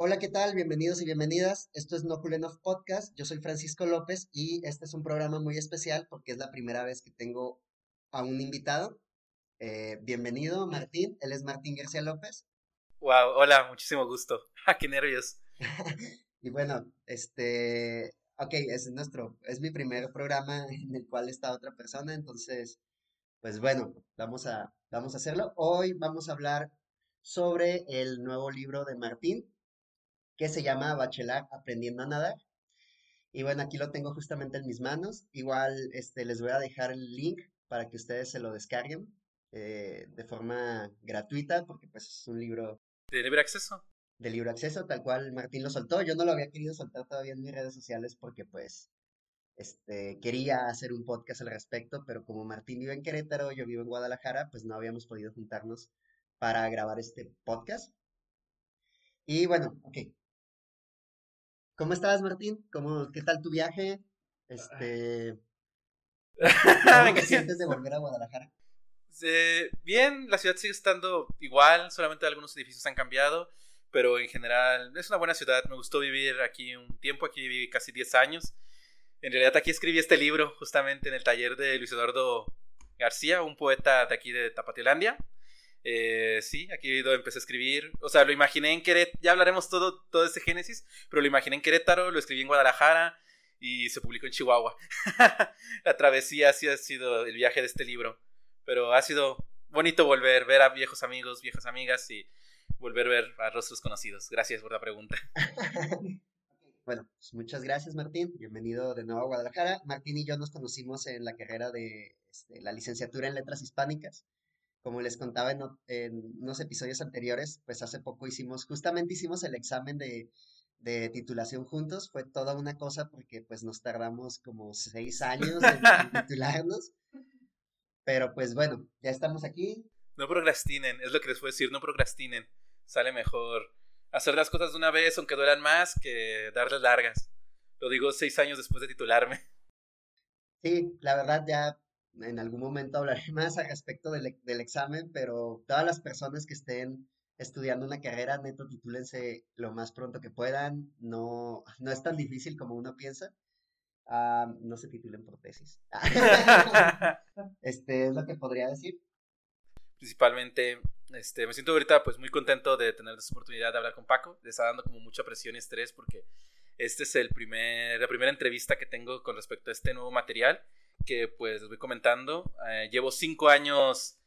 Hola, ¿qué tal? Bienvenidos y bienvenidas. Esto es No Enough Podcast. Yo soy Francisco López y este es un programa muy especial porque es la primera vez que tengo a un invitado. Eh, bienvenido, Martín. Él es Martín García López. Wow, hola, muchísimo gusto. ¡Ah, qué nervios! y bueno, este, ok, es nuestro, es mi primer programa en el cual está otra persona, entonces, pues bueno, vamos a, vamos a hacerlo. Hoy vamos a hablar sobre el nuevo libro de Martín, que se llama Bachelar Aprendiendo a Nadar. Y bueno, aquí lo tengo justamente en mis manos. Igual este, les voy a dejar el link para que ustedes se lo descarguen eh, de forma gratuita, porque pues es un libro... ¿De libre acceso? De libre acceso, tal cual Martín lo soltó. Yo no lo había querido soltar todavía en mis redes sociales porque pues este, quería hacer un podcast al respecto, pero como Martín vive en Querétaro, yo vivo en Guadalajara, pues no habíamos podido juntarnos para grabar este podcast. Y bueno, ok, ¿Cómo estás, Martín? ¿Cómo, ¿Qué tal tu viaje? Este. ¿Cómo te sientes de volver a Guadalajara? bien, la ciudad sigue estando igual, solamente algunos edificios han cambiado, pero en general es una buena ciudad. Me gustó vivir aquí un tiempo, aquí viví casi 10 años. En realidad aquí escribí este libro justamente en el taller de Luis Eduardo García, un poeta de aquí de Tapatilandia. Eh, sí, aquí empecé a escribir. O sea, lo imaginé en Querétaro. Ya hablaremos todo, todo este génesis, pero lo imaginé en Querétaro, lo escribí en Guadalajara y se publicó en Chihuahua. la travesía así ha sido el viaje de este libro. Pero ha sido bonito volver, ver a viejos amigos, viejas amigas y volver a ver a rostros conocidos. Gracias por la pregunta. bueno, pues muchas gracias Martín. Bienvenido de nuevo a Guadalajara. Martín y yo nos conocimos en la carrera de este, la licenciatura en letras hispánicas como les contaba en, unos episodios anteriores, pues hace poco hicimos, justamente hicimos el examen de, titulación juntos. Fue toda una cosa porque pues nos tardamos como seis años en, titularnos. Pero pues bueno, ya estamos aquí. No procrastinen, es lo que les puedo decir, no procrastinen. Sale mejor hacer las cosas de una vez, aunque duelan más, que darles largas. Lo digo seis años después de titularme. Sí, la verdad ya en algún momento hablaré más al respecto del, del, examen, pero todas las personas que estén estudiando una carrera, neto, titúlense lo más pronto que puedan. No, no es tan difícil como uno piensa. Ah, no se titulen por tesis. este es lo que podría decir. Principalmente, este, me siento ahorita pues muy contento de tener esta oportunidad de hablar con Paco. Le está dando como mucha presión y estrés porque este es el primer, la primera entrevista que tengo con respecto a este nuevo material que pues les voy comentando. Eh, llevo cinco años,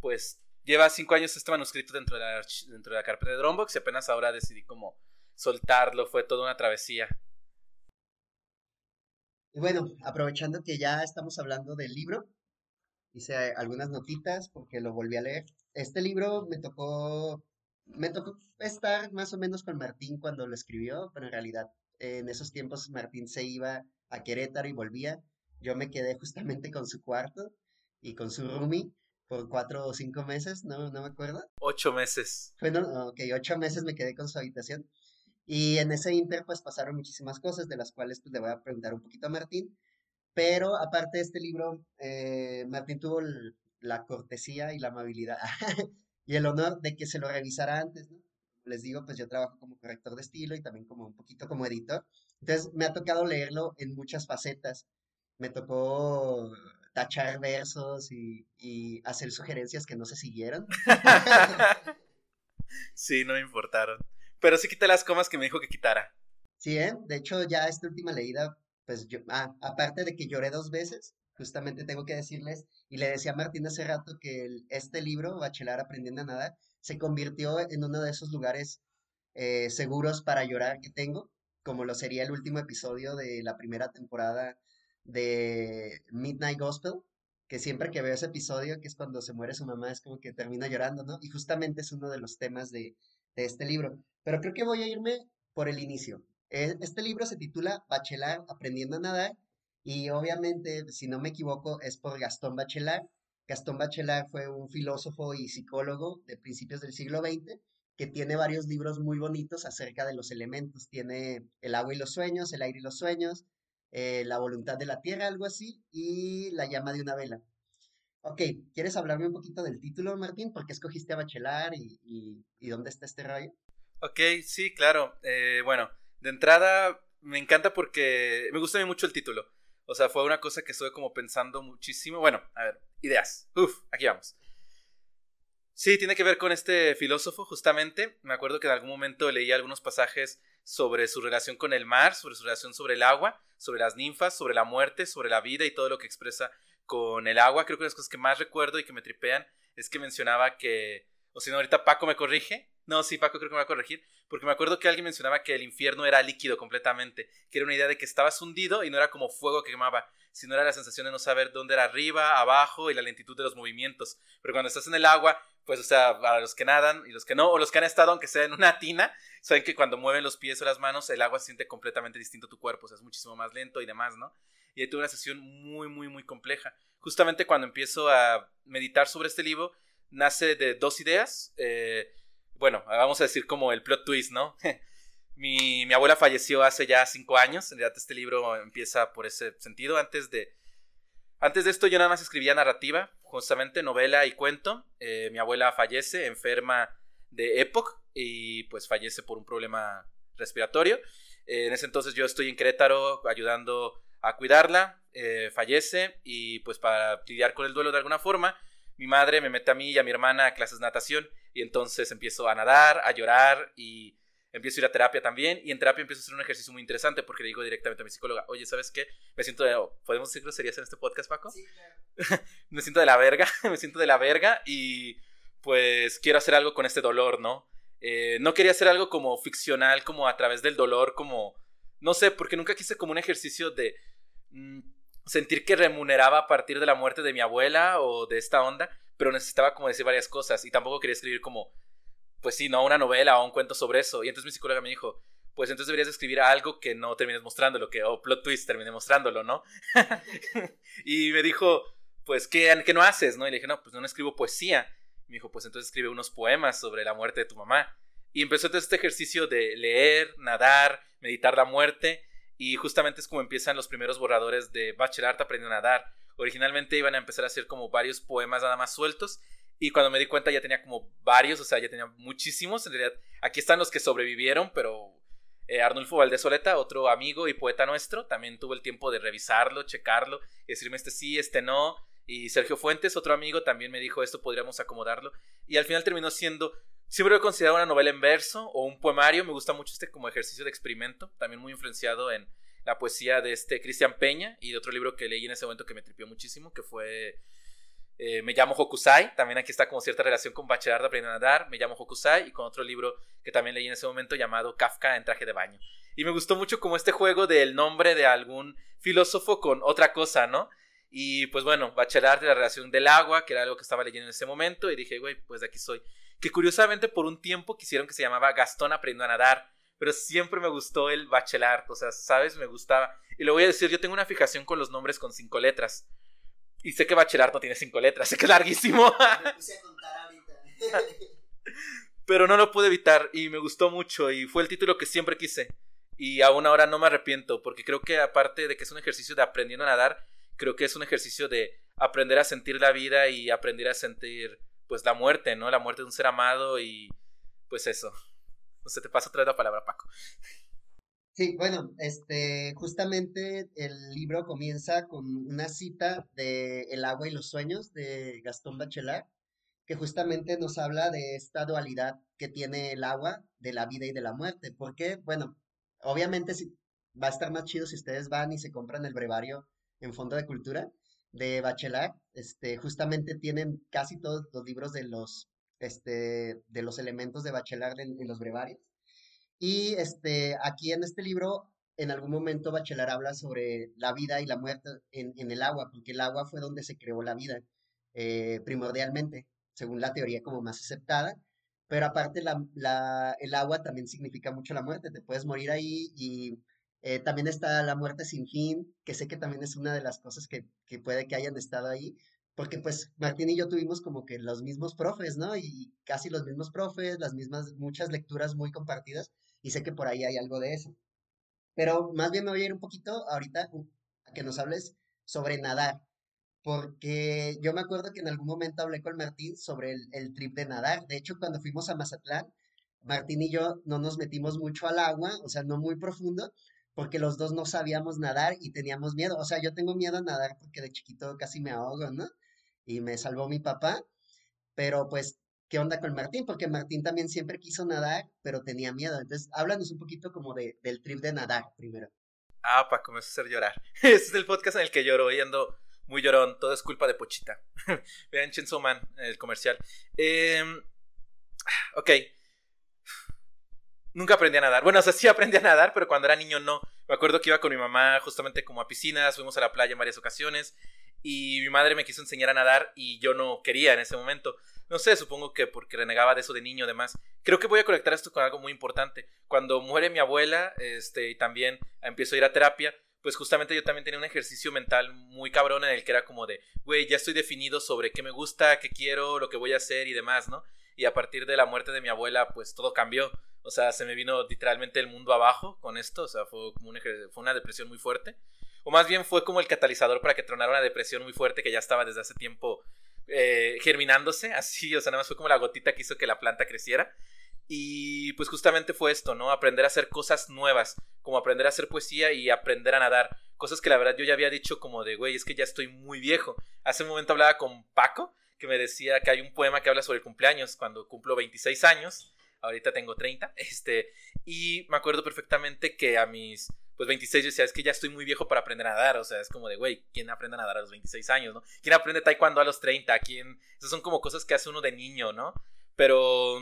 pues lleva cinco años este manuscrito dentro de, la, dentro de la carpeta de Dropbox y apenas ahora decidí como soltarlo, fue toda una travesía. Y bueno, aprovechando que ya estamos hablando del libro, hice algunas notitas porque lo volví a leer. Este libro me tocó, me tocó estar más o menos con Martín cuando lo escribió, pero en realidad en esos tiempos Martín se iba a Querétaro y volvía yo me quedé justamente con su cuarto y con su roomie por cuatro o cinco meses, no, no me acuerdo. Ocho meses. Bueno, ok, ocho meses me quedé con su habitación. Y en ese inter, pues pasaron muchísimas cosas, de las cuales pues, le voy a preguntar un poquito a Martín. Pero aparte de este libro, eh, Martín tuvo la cortesía y la amabilidad y el honor de que se lo revisara antes, ¿no? Les digo, pues yo trabajo como corrector de estilo y también como un poquito como editor. Entonces me ha tocado leerlo en muchas facetas me tocó tachar versos y, hacer sugerencias que no se siguieron. sí, no me importaron. Pero sí quité las comas que me dijo que quitara. Sí, ¿eh? De hecho, ya esta última leída, pues yo, ah, aparte de que lloré dos veces, justamente tengo que decirles, y le decía a Martín hace rato que este libro, Bachelar Aprendiendo a Nadar, se convirtió en uno de esos lugares eh, seguros para llorar que tengo, como lo sería el último episodio de la primera temporada de Midnight Gospel, que siempre que veo ese episodio, que es cuando se muere su mamá, es como que termina llorando, ¿no? Y justamente es uno de los temas de, este libro. Pero creo que voy a irme por el inicio. Este libro se titula Bachelard Aprendiendo a Nadar y obviamente, si no me equivoco, es por Gastón Bachelard. Gastón Bachelard fue un filósofo y psicólogo de principios del siglo XX que tiene varios libros muy bonitos acerca de los elementos. Tiene El agua y los sueños, El aire y los sueños, eh, la voluntad de la tierra, algo así, y La llama de una vela. Ok, ¿quieres hablarme un poquito del título, Martín? ¿Por qué escogiste a Bachelar y, y, dónde está este rayo? Ok, sí, claro. Eh, bueno, de entrada me encanta porque me gusta mucho el título. O sea, fue una cosa que estuve como pensando muchísimo. Bueno, a ver, ideas. Uf, aquí vamos. Sí, tiene que ver con este filósofo, justamente. Me acuerdo que en algún momento leí algunos pasajes sobre su relación con el mar, sobre su relación sobre el agua, sobre las ninfas, sobre la muerte, sobre la vida y todo lo que expresa con el agua. Creo que las cosas que más recuerdo y que me tripean es que mencionaba que, o si no, ahorita Paco me corrige. No, sí, Paco creo que me va a corregir, porque me acuerdo que alguien mencionaba que el infierno era líquido completamente, que era una idea de que estabas hundido y no era como fuego que quemaba, sino era la sensación de no saber dónde era arriba, abajo y la lentitud de los movimientos. Pero cuando estás en el agua, pues, o sea, a los que nadan y los que no, o los que han estado, aunque sea en una tina, saben que cuando mueven los pies o las manos, el agua se siente completamente distinto a tu cuerpo, o sea, es muchísimo más lento y demás, ¿no? Y ahí tuve una sesión muy, muy, muy compleja. Justamente cuando empiezo a meditar sobre este libro, nace de dos ideas. Eh, bueno, vamos a decir como el plot twist, ¿no? mi, abuela falleció hace ya cinco años, en realidad este libro empieza por ese sentido, antes de antes de esto yo nada más escribía narrativa, justamente novela y cuento. Eh, mi abuela fallece, enferma de EPOC y pues fallece por un problema respiratorio. Eh, en ese entonces yo estoy en Querétaro ayudando a cuidarla, eh, fallece y pues para lidiar con el duelo de alguna forma, mi madre me mete a mí y a mi hermana a clases de natación y entonces empiezo a nadar, a llorar y empiezo a ir a terapia también y en terapia empiezo a hacer un ejercicio muy interesante porque le digo directamente a mi psicóloga, oye, ¿sabes qué? Me siento de, ¿podemos decir groserías en este podcast, Paco? Sí, claro. me siento de la verga, me siento de la verga y pues quiero hacer algo con este dolor, ¿no? Eh, no quería hacer algo como ficcional, como a través del dolor, como, no sé, porque nunca quise como un ejercicio de mm, sentir que remuneraba a partir de la muerte de mi abuela o de esta onda, pero necesitaba como decir varias cosas y tampoco quería escribir como pues sí, no una novela o un cuento sobre eso. Y entonces mi psicóloga me dijo, pues entonces deberías escribir algo que no termines mostrándolo, que, o plot twist, termine mostrándolo, ¿no? y me dijo, pues, ¿qué, ¿qué no haces? ¿no? Y le dije, no, pues no escribo poesía. me dijo, pues entonces escribe unos poemas sobre la muerte de tu mamá. Y empezó entonces este ejercicio de leer, nadar, meditar la muerte. Y justamente es como empiezan los primeros borradores de Bachelor aprendiendo a nadar. Originalmente iban a empezar a hacer como varios poemas nada más sueltos y cuando me di cuenta ya tenía como varios, o sea, ya tenía muchísimos. En realidad, aquí están los que sobrevivieron, pero eh, Arnulfo Valdés otro amigo y poeta nuestro, también tuvo el tiempo de revisarlo, checarlo, decirme este sí, este no. Y Sergio Fuentes, otro amigo, también me dijo esto podríamos acomodarlo. Y al final terminó siendo, siempre lo he considerado una novela en verso o un poemario. Me gusta mucho este como ejercicio de experimento, también muy influenciado en la poesía de este Cristian Peña y de otro libro que leí en ese momento que me tripió muchísimo, que fue eh, me llamo Hokusai, también aquí está como cierta relación con Bachelard aprendiendo a nadar, me llamo Hokusai y con otro libro que también leí en ese momento llamado Kafka en traje de baño. Y me gustó mucho como este juego del nombre de algún filósofo con otra cosa, ¿no? Y pues bueno, Bachelard de la relación del agua, que era algo que estaba leyendo en ese momento, y dije, güey, pues de aquí soy. Que curiosamente por un tiempo quisieron que se llamaba Gastón aprendiendo a nadar, pero siempre me gustó el Bachelard, o sea, ¿sabes? Me gustaba. Y lo voy a decir, yo tengo una fijación con los nombres con cinco letras. Y sé que Bachelard no tiene cinco letras, sé que es larguísimo. Me puse a contar ahorita. Pero no lo pude evitar y me gustó mucho y fue el título que siempre quise. Y aún ahora no me arrepiento porque creo que aparte de que es un ejercicio de aprendiendo a nadar, creo que es un ejercicio de aprender a sentir la vida y aprender a sentir pues la muerte, ¿no? La muerte de un ser amado y pues eso. No sé, te paso otra vez la palabra, Paco. Sí, bueno, este, justamente el libro comienza con una cita de El agua y los sueños de Gastón Bachelard, que justamente nos habla de esta dualidad que tiene el agua de la vida y de la muerte. Porque, bueno, obviamente si, va a estar más chido si ustedes van y se compran el brevario en Fondo de Cultura de Bachelard. Este, justamente tienen casi todos los libros de los, este, de los elementos de Bachelard en los brevarios. Y este, aquí en este libro, en algún momento Bachelard habla sobre la vida y la muerte en, el agua, porque el agua fue donde se creó la vida, eh, primordialmente, según la teoría como más aceptada. Pero aparte, la, el agua también significa mucho la muerte, te puedes morir ahí y eh, también está la muerte sin fin, que sé que también es una de las cosas que, que puede que hayan estado ahí, porque pues Martín y yo tuvimos como que los mismos profes, ¿no? Y casi los mismos profes, las mismas, muchas lecturas muy compartidas y sé que por ahí hay algo de eso. Pero más bien me voy a ir un poquito ahorita a que nos hables sobre nadar, porque yo me acuerdo que en algún momento hablé con Martín sobre el, trip de nadar. De hecho, cuando fuimos a Mazatlán, Martín y yo no nos metimos mucho al agua, o sea, no muy profundo, porque los dos no sabíamos nadar y teníamos miedo. O sea, yo tengo miedo a nadar porque de chiquito casi me ahogo, ¿no? Y me salvó mi papá, pero pues, ¿qué onda con Martín? Porque Martín también siempre quiso nadar, pero tenía miedo. Entonces, háblanos un poquito como de, del trip de nadar primero. Ah, para comenzar a hacer llorar. Este es el podcast en el que lloro y ando muy llorón. Todo es culpa de Pochita. Vean Chainsaw Man, el comercial. Eh, ok. Nunca aprendí a nadar. Bueno, o sea, sí aprendí a nadar, pero cuando era niño no. Me acuerdo que iba con mi mamá justamente como a piscinas, fuimos a la playa en varias ocasiones y mi madre me quiso enseñar a nadar y yo no quería en ese momento. No sé, supongo que porque renegaba de eso de niño, además. Creo que voy a conectar esto con algo muy importante. Cuando muere mi abuela, este, y también empiezo a ir a terapia, pues justamente yo también tenía un ejercicio mental muy cabrón en el que era como de, güey, ya estoy definido sobre qué me gusta, qué quiero, lo que voy a hacer y demás, ¿no? Y a partir de la muerte de mi abuela, pues todo cambió. O sea, se me vino literalmente el mundo abajo con esto. O sea, fue como una, fue una depresión muy fuerte. O más bien fue como el catalizador para que tronara una depresión muy fuerte que ya estaba desde hace tiempo eh, germinándose. Así, o sea, nada más fue como la gotita que hizo que la planta creciera. Y pues justamente fue esto, ¿no? Aprender a hacer cosas nuevas, como aprender a hacer poesía y aprender a nadar. Cosas que la verdad yo ya había dicho como de, güey, es que ya estoy muy viejo. Hace un momento hablaba con Paco, que me decía que hay un poema que habla sobre el cumpleaños, cuando cumplo 26 años ahorita tengo 30, este, y me acuerdo perfectamente que a mis, pues 26 yo decía, es que ya estoy muy viejo para aprender a nadar, o sea, es como de, güey, ¿quién aprende a nadar a los 26 años, no? ¿Quién aprende taekwondo a los 30? ¿Quién? Esas son como cosas que hace uno de niño, ¿no? Pero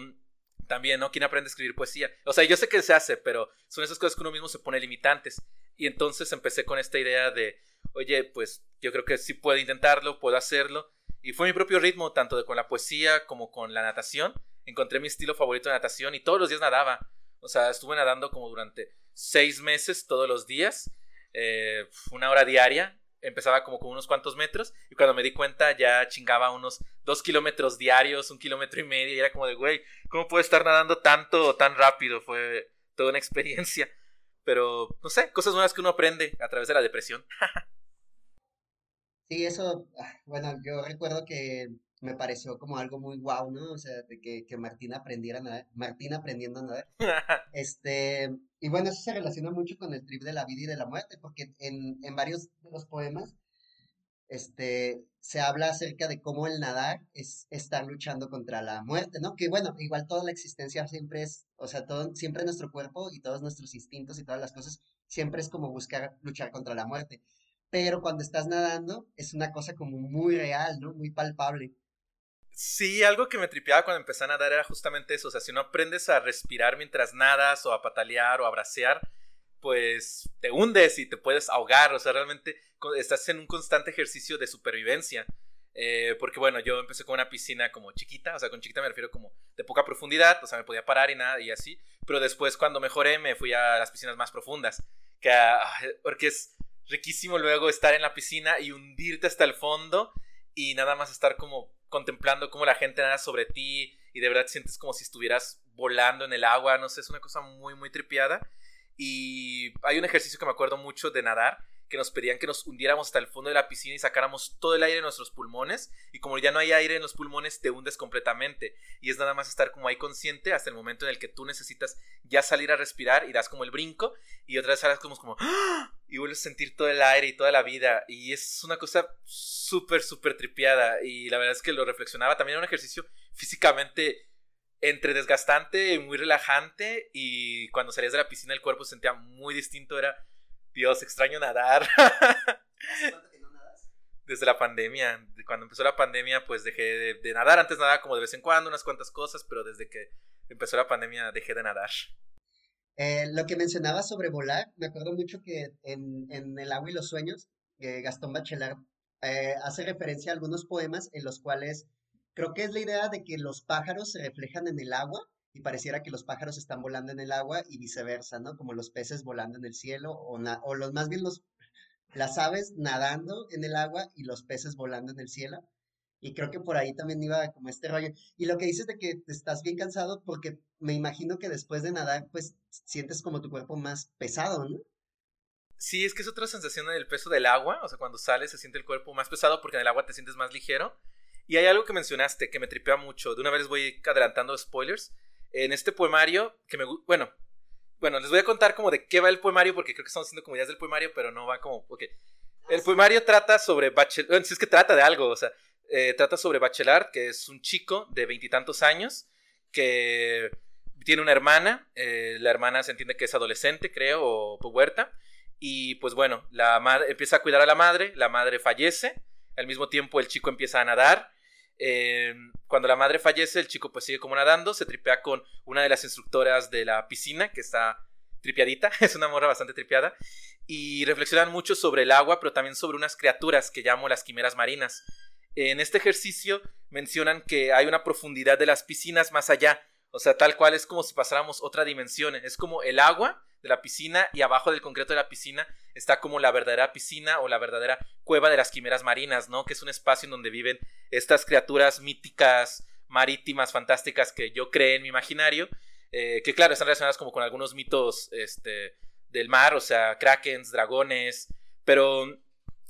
también, ¿no? ¿Quién aprende a escribir poesía? O sea, yo sé que se hace, pero son esas cosas que uno mismo se pone limitantes. Y entonces empecé con esta idea de, oye, pues yo creo que sí puedo intentarlo, puedo hacerlo. Y fue mi propio ritmo, tanto con la poesía como con la natación encontré mi estilo favorito de natación y todos los días nadaba. O sea, estuve nadando como durante seis meses todos los días, eh, una hora diaria. Empezaba como con unos cuantos metros y cuando me di cuenta ya chingaba unos dos kilómetros diarios, un kilómetro y medio y era como de, güey, ¿cómo puedo estar nadando tanto tan rápido? Fue toda una experiencia. Pero, no sé, cosas nuevas que uno aprende a través de la depresión. sí, eso, ah, bueno, yo recuerdo que me pareció como algo muy guau, ¿no? O sea, de que, que Martín aprendiera a nadar, Martín aprendiendo a nadar. este, y bueno, eso se relaciona mucho con el trip de la vida y de la muerte, porque en, en varios de los poemas, este, se habla acerca de cómo el nadar es estar luchando contra la muerte, ¿no? Que bueno, igual toda la existencia siempre es, o sea, todo, siempre nuestro cuerpo y todos nuestros instintos y todas las cosas, siempre es como buscar luchar contra la muerte. Pero cuando estás nadando es una cosa como muy real, ¿no? Muy palpable. Sí, algo que me tripeaba cuando empecé a nadar era justamente eso. O sea, si no aprendes a respirar mientras nadas o a patalear o a bracear, pues te hundes y te puedes ahogar. O sea, realmente estás en un constante ejercicio de supervivencia. Eh, porque bueno, yo empecé con una piscina como chiquita, o sea, con chiquita me refiero como de poca profundidad, o sea, me podía parar y nada y así. Pero después cuando mejoré me fui a las piscinas más profundas. Que, porque es riquísimo luego estar en la piscina y hundirte hasta el fondo y nada más estar como contemplando cómo la gente nada sobre ti y de verdad sientes como si estuvieras volando en el agua, no sé, es una cosa muy, muy tripiada. Y hay un ejercicio que me acuerdo mucho de nadar, que nos pedían que nos hundiéramos hasta el fondo de la piscina y sacáramos todo el aire de nuestros pulmones. Y como ya no hay aire en los pulmones, te hundes completamente. Y es nada más estar como ahí consciente hasta el momento en el que tú necesitas ya salir a respirar y das como el brinco. Y otra vez sales como, como ¡Ah! y vuelves a sentir todo el aire y toda la vida. Y es una cosa súper, súper tripiada. Y la verdad es que lo reflexionaba. También era un ejercicio físicamente entre desgastante y muy relajante. Y cuando salías de la piscina el cuerpo se sentía muy distinto. Era Dios, extraño nadar. ¿Hace cuánto que no nadas? Desde la pandemia. Cuando empezó la pandemia, pues dejé de, nadar. Antes nadaba como de vez en cuando, unas cuantas cosas, pero desde que empezó la pandemia dejé de nadar. Eh, lo que mencionaba sobre volar, me acuerdo mucho que en, El agua y los sueños, Gastón Bachelard eh, hace referencia a algunos poemas en los cuales creo que es la idea de que los pájaros se reflejan en el agua y pareciera que los pájaros están volando en el agua y viceversa, ¿no? Como los peces volando en el cielo o, o los más bien los las aves nadando en el agua y los peces volando en el cielo. Y creo que por ahí también iba como este rollo. Y lo que dices de que estás bien cansado porque me imagino que después de nadar pues sientes como tu cuerpo más pesado, ¿no? Sí, es que es otra sensación del peso del agua, o sea, cuando sales se siente el cuerpo más pesado porque en el agua te sientes más ligero. Y hay algo que mencionaste que me tripea mucho, de una vez voy adelantando spoilers, en este poemario, que me bueno, bueno, les voy a contar como de qué va el poemario, porque creo que estamos haciendo como ideas del poemario, pero no va como, ok. El poemario trata sobre Bachelard, si es que trata de algo, o sea, eh, trata sobre Bachelard, que es un chico de veintitantos años, que tiene una hermana, eh, la hermana se entiende que es adolescente, creo, o huerta, y pues bueno, la madre empieza a cuidar a la madre, la madre fallece, al mismo tiempo el chico empieza a nadar, eh, cuando la madre fallece, el chico pues sigue como nadando, se tripea con una de las instructoras de la piscina, que está tripiadita, es una morra bastante tripiada, y reflexionan mucho sobre el agua, pero también sobre unas criaturas que llamo las quimeras marinas. En este ejercicio mencionan que hay una profundidad de las piscinas más allá, o sea, tal cual es como si pasáramos otra dimensión, es como el agua de la piscina y abajo del concreto de la piscina está como la verdadera piscina o la verdadera cueva de las quimeras marinas, ¿no? Que es un espacio en donde viven estas criaturas míticas, marítimas, fantásticas que yo creé en mi imaginario, eh, que claro, están relacionadas como con algunos mitos este, del mar, o sea, krakens, dragones, pero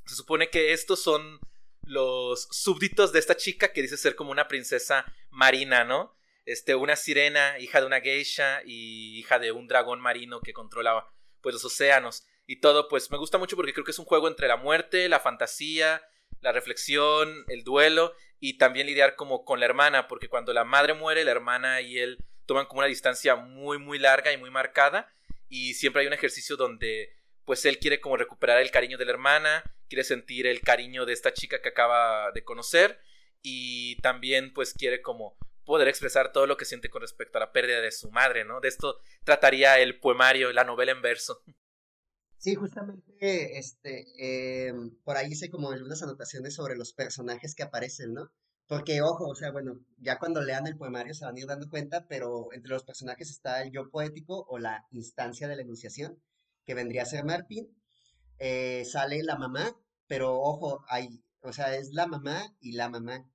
se supone que estos son los súbditos de esta chica que dice ser como una princesa marina, ¿no? Este, una sirena, hija de una geisha y hija de un dragón marino que controlaba pues los océanos. Y todo, pues me gusta mucho porque creo que es un juego entre la muerte, la fantasía, la reflexión, el duelo y también lidiar como con la hermana, porque cuando la madre muere, la hermana y él toman como una distancia muy muy larga y muy marcada y siempre hay un ejercicio donde pues él quiere como recuperar el cariño de la hermana, quiere sentir el cariño de esta chica que acaba de conocer y también pues quiere como poder expresar todo lo que siente con respecto a la pérdida de su madre, ¿no? De esto trataría el poemario, la novela en verso. Sí, justamente, este, em, por ahí hice como algunas anotaciones sobre los personajes que aparecen, ¿no? Porque, ojo, o sea, bueno, ya cuando lean el poemario se van a ir dando cuenta, pero entre los personajes está el yo poético o la instancia de la enunciación, que vendría a ser Martín. Eh, sale la mamá, pero ojo, hay, o sea, es la mamá y la mamá.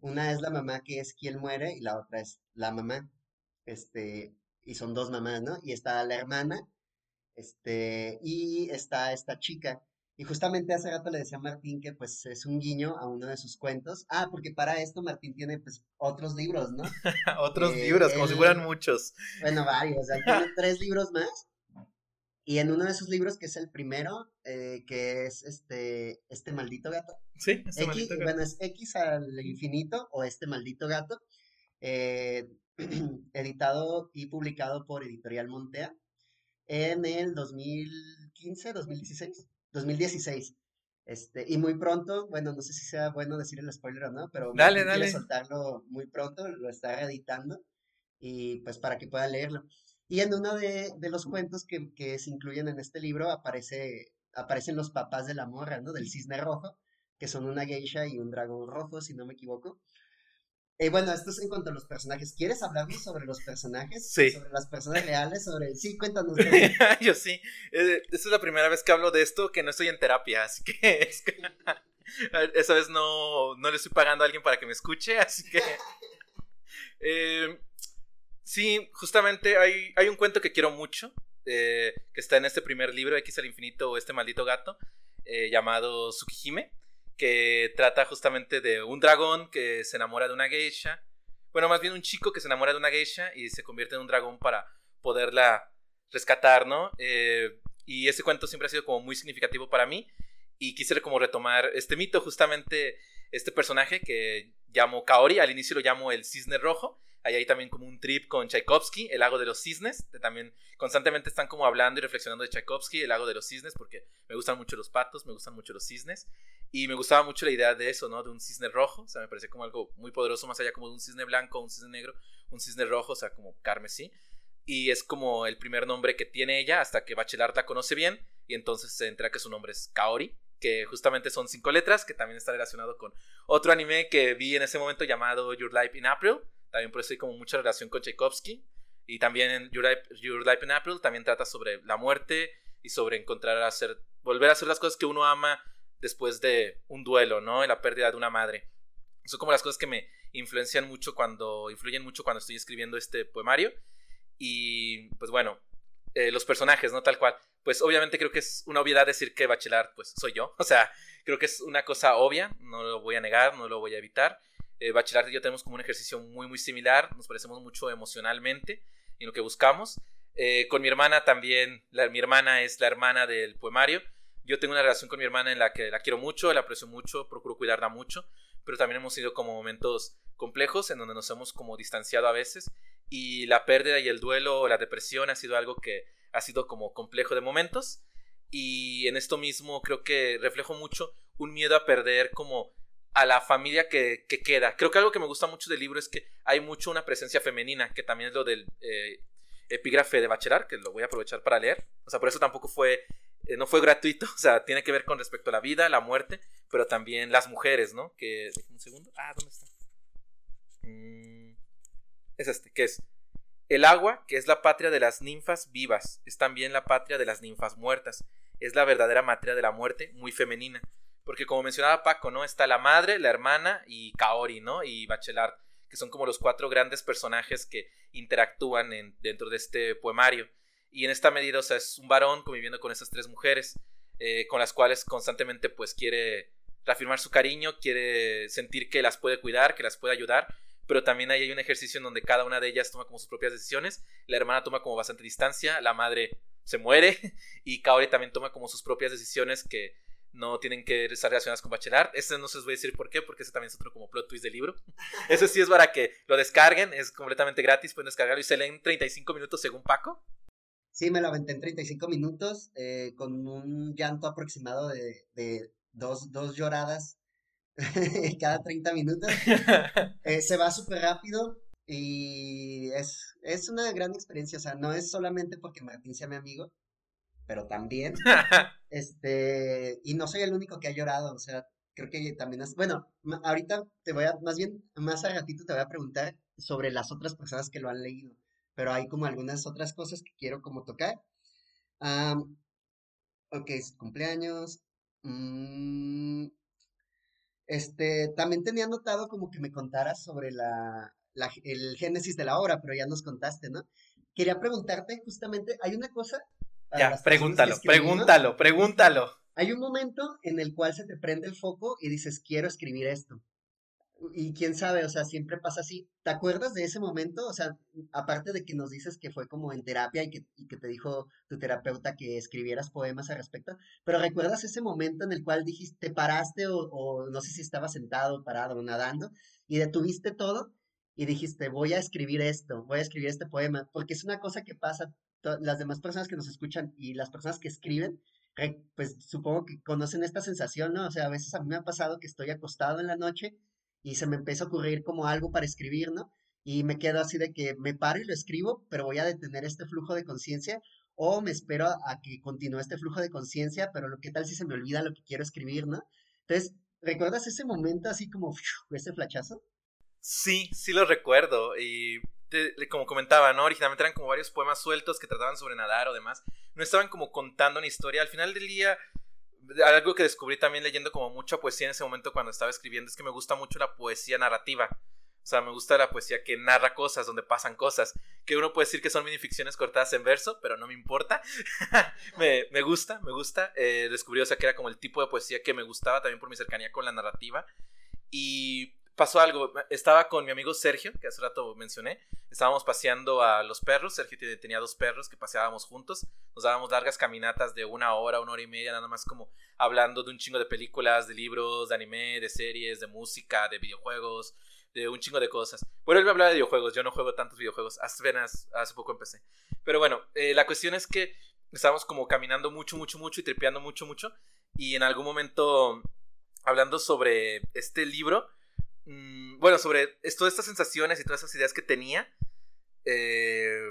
Una es la mamá que es quien muere y la otra es la mamá. Este, y son dos mamás, ¿no? Y está la hermana, este, y está esta chica. Y justamente hace rato le decía a Martín que pues es un guiño a uno de sus cuentos. Ah, porque para esto Martín tiene pues otros libros, ¿no? otros eh, libros, como si fueran muchos. Bueno, varios, o sea, tiene tres libros más. Y en uno de sus libros, que es el primero, eh, que es este, este maldito gato. Sí, este maldito gato. Bueno, es X al infinito o este maldito gato, eh, editado y publicado por Editorial Montea en el 2015, 2016, 2016. Este, y muy pronto, bueno, no sé si sea bueno decir el spoiler o no, pero dale, dale. soltarlo muy pronto, lo está reeditando y pues para que pueda leerlo. Y en uno de, los cuentos que, que, se incluyen en este libro aparece, aparecen los papás de la morra, ¿no? Del cisne rojo, que son una geisha y un dragón rojo, si no me equivoco. Y eh, bueno, esto es en cuanto a los personajes. ¿Quieres hablarnos sobre los personajes? Sí. Sobre las personas reales, sobre... Sí, cuéntanos. Yo sí. Eh, esta es la primera vez que hablo de esto que no estoy en terapia, así que... esa vez no, no le estoy pagando a alguien para que me escuche, así que... Eh, Sí, justamente hay, hay un cuento que quiero mucho, eh, que está en este primer libro, X al infinito o este maldito gato, eh, llamado Tsukihime, que trata justamente de un dragón que se enamora de una geisha, bueno, más bien un chico que se enamora de una geisha y se convierte en un dragón para poderla rescatar, ¿no? Eh, y ese cuento siempre ha sido como muy significativo para mí y quisiera como retomar este mito, justamente este personaje que llamo Kaori, al inicio lo llamo el cisne rojo, Ahí hay también como un trip con Tchaikovsky, El lago de los cisnes. también constantemente están como hablando y reflexionando de Tchaikovsky, El lago de los cisnes, porque me gustan mucho los patos, me gustan mucho los cisnes. Y me gustaba mucho la idea de eso, ¿no? De un cisne rojo. O sea, me parecía como algo muy poderoso, más allá como de un cisne blanco, un cisne negro, un cisne rojo, o sea, como carmesí. Y es como el primer nombre que tiene ella hasta que Bachelard la conoce bien. Y entonces se entera que su nombre es Kaori, que justamente son cinco letras, que también está relacionado con otro anime que vi en ese momento llamado Your Life in April también por eso hay como mucha relación con Tchaikovsky. Y también en Your Life, in April también trata sobre la muerte y sobre encontrar a hacer, volver a hacer las cosas que uno ama después de un duelo, ¿no? Y la pérdida de una madre. Son como las cosas que me influencian mucho cuando, influyen mucho cuando estoy escribiendo este poemario. Y pues bueno, eh, los personajes, ¿no? Tal cual. Pues obviamente creo que es una obviedad decir que Bachelard, pues soy yo. O sea, creo que es una cosa obvia, no lo voy a negar, no lo voy a evitar. Eh, Bachelard y yo tenemos como un ejercicio muy, muy similar. Nos parecemos mucho emocionalmente en lo que buscamos. Eh, con mi hermana también, mi hermana es la hermana del poemario. Yo tengo una relación con mi hermana en la que la quiero mucho, la aprecio mucho, procuro cuidarla mucho, pero también hemos sido como momentos complejos en donde nos hemos como distanciado a veces y la pérdida y el duelo la depresión ha sido algo que ha sido como complejo de momentos y en esto mismo creo que reflejo mucho un miedo a perder como a la familia que, queda. Creo que algo que me gusta mucho del libro es que hay mucho una presencia femenina, que también es lo del eh, epígrafe de Bachelard, que lo voy a aprovechar para leer. O sea, por eso tampoco fue, eh, no fue gratuito, o sea, tiene que ver con respecto a la vida, la muerte, pero también las mujeres, ¿no? Que, un segundo, ah, ¿dónde está? Mm, es este, que es el agua, que es la patria de las ninfas vivas, es también la patria de las ninfas muertas, es la verdadera materia de la muerte, muy femenina. Porque como mencionaba Paco, ¿no? Está la madre, la hermana y Kaori, ¿no? Y Bachelard, que son como los cuatro grandes personajes que interactúan en, dentro de este poemario. Y en esta medida, o sea, es un varón conviviendo con esas tres mujeres, eh, con las cuales constantemente pues quiere reafirmar su cariño, quiere sentir que las puede cuidar, que las puede ayudar, pero también ahí hay un ejercicio en donde cada una de ellas toma como sus propias decisiones, la hermana toma como bastante distancia, la madre se muere y Kaori también toma como sus propias decisiones que no tienen que estar relacionadas con Bachelard. Este no se los voy a decir por qué, porque ese también es otro como plot twist del libro. Ese sí es para que lo descarguen, es completamente gratis, pueden descargarlo y se leen en 35 minutos según Paco. Sí, me lo aventé en 35 minutos eh, con un llanto aproximado de, de dos, dos lloradas cada 30 minutos. Eh, se va súper rápido y es, es una gran experiencia. O sea, no es solamente porque Martín sea mi amigo, pero también. este, y no soy el único que ha llorado, o sea, creo que también es, bueno, ahorita te voy a, más bien, más a ratito te voy a preguntar sobre las otras personas que lo han leído, pero hay como algunas otras cosas que quiero como tocar. ok, cumpleaños. Mm, este, también tenía notado como que me contaras sobre la, la, el génesis de la obra, pero ya nos contaste, ¿no? Quería preguntarte justamente, hay una cosa ya, pregúntalo, pregúntalo, pregúntalo. Hay un momento en el cual se te prende el foco y dices, quiero escribir esto. Y quién sabe, o sea, siempre pasa así. ¿Te acuerdas de ese momento? O sea, aparte de que nos dices que fue como en terapia y que, que te dijo tu terapeuta que escribieras poemas al respecto, pero ¿recuerdas ese momento en el cual dijiste, te paraste o, o no sé si estabas sentado, parado o nadando y detuviste todo y dijiste, voy a escribir esto, voy a escribir este poema? Porque es una cosa que pasa las demás personas que nos escuchan y las personas que escriben, pues supongo que conocen esta sensación, ¿no? O sea, a veces a mí me ha pasado que estoy acostado en la noche y se me empieza a ocurrir como algo para escribir, ¿no? Y me quedo así de que me paro y lo escribo, pero voy a detener este flujo de conciencia o me espero a, que continúe este flujo de conciencia, pero lo que tal si se me olvida lo que quiero escribir, ¿no? Entonces, ¿recuerdas ese momento así como ese flachazo? Sí, sí lo recuerdo y como comentaba, ¿no? Originalmente eran como varios poemas sueltos que trataban sobre nadar o demás. No estaban como contando una historia. Al final del día, algo que descubrí también leyendo como mucha poesía en ese momento cuando estaba escribiendo es que me gusta mucho la poesía narrativa. O sea, me gusta la poesía que narra cosas, donde pasan cosas. Que uno puede decir que son minificciones cortadas en verso, pero no me importa. me, me, gusta, me gusta. Eh, descubrí, o sea, que era como el tipo de poesía que me gustaba también por mi cercanía con la narrativa. Y pasó algo. Estaba con mi amigo Sergio, que hace rato mencioné. Estábamos paseando a los perros. Sergio tenía dos perros que paseábamos juntos. Nos dábamos largas caminatas de una hora, una hora y media, nada más como hablando de un chingo de películas, de libros, de anime, de series, de música, de videojuegos, de un chingo de cosas. Bueno, él me hablaba de videojuegos. Yo no juego tantos videojuegos. Apenas hace poco empecé. Pero bueno, eh, la cuestión es que estábamos como caminando mucho, mucho, mucho y tripeando mucho, mucho. Y en algún momento, hablando sobre este libro, Mm, bueno, sobre todas estas sensaciones y todas esas ideas que tenía, eh,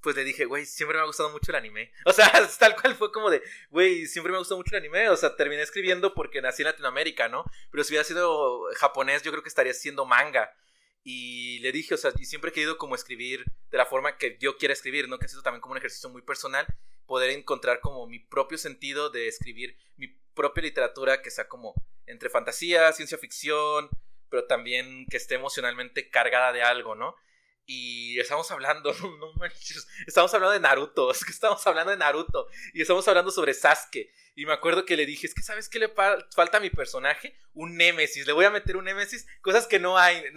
pues le dije, güey, siempre me ha gustado mucho el anime. O sea, tal cual fue como de, güey, siempre me ha gustado mucho el anime. O sea, terminé escribiendo porque nací en Latinoamérica, ¿no? Pero si hubiera sido japonés, yo creo que estaría siendo manga. Y le dije, o sea, y siempre he querido como escribir de la forma que yo quiera escribir, ¿no? Que ha sido también como un ejercicio muy personal, poder encontrar como mi propio sentido de escribir mi propia literatura que sea como entre fantasía, ciencia ficción, pero también que esté emocionalmente cargada de algo, ¿no? y estamos hablando, no, no manches, estamos hablando de Naruto, es que estamos hablando de Naruto y estamos hablando sobre Sasuke. Y me acuerdo que le dije, es que ¿sabes qué le falta a mi personaje? Un Némesis, le voy a meter un Némesis, cosas que no hay.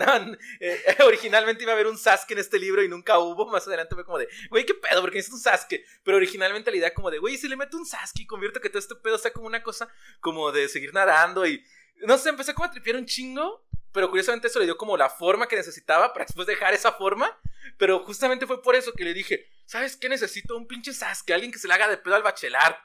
Eh, originalmente iba a haber un Sasuke en este libro y nunca hubo, más adelante fue como de, güey, ¿qué pedo? Porque es un Sasuke. Pero originalmente la idea como de, güey, si le meto un Sasuke y convierto que todo este pedo sea como una cosa como de seguir nadando y... No sé, empecé como a tripear un chingo pero curiosamente eso le dio como la forma que necesitaba para después dejar esa forma. Pero justamente fue por eso que le dije, ¿sabes qué? Necesito un pinche Sasuke, alguien que se le haga de pedo al bachelar.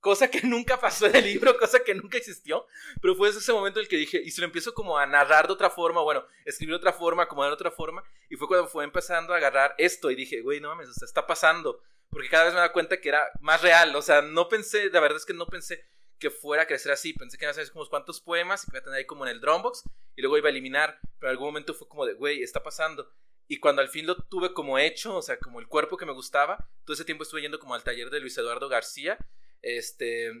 Cosa que nunca pasó en el libro, cosa que nunca existió. Pero fue ese momento en el que dije, y se lo empiezo como a narrar de otra forma, bueno, escribir de otra forma, acomodar de otra forma. Y fue cuando fue empezando a agarrar esto y dije, güey, no mames, está pasando. Porque cada vez me da cuenta que era más real. O sea, no pensé, la verdad es que no pensé que fuera a crecer así. Pensé que iba a ser como cuantos poemas y que iba a tener ahí como en el Dropbox y luego iba a eliminar. Pero en algún momento fue como de, güey, está pasando. Y cuando al fin lo tuve como hecho, o sea, como el cuerpo que me gustaba, todo ese tiempo estuve yendo como al taller de Luis Eduardo García. Este,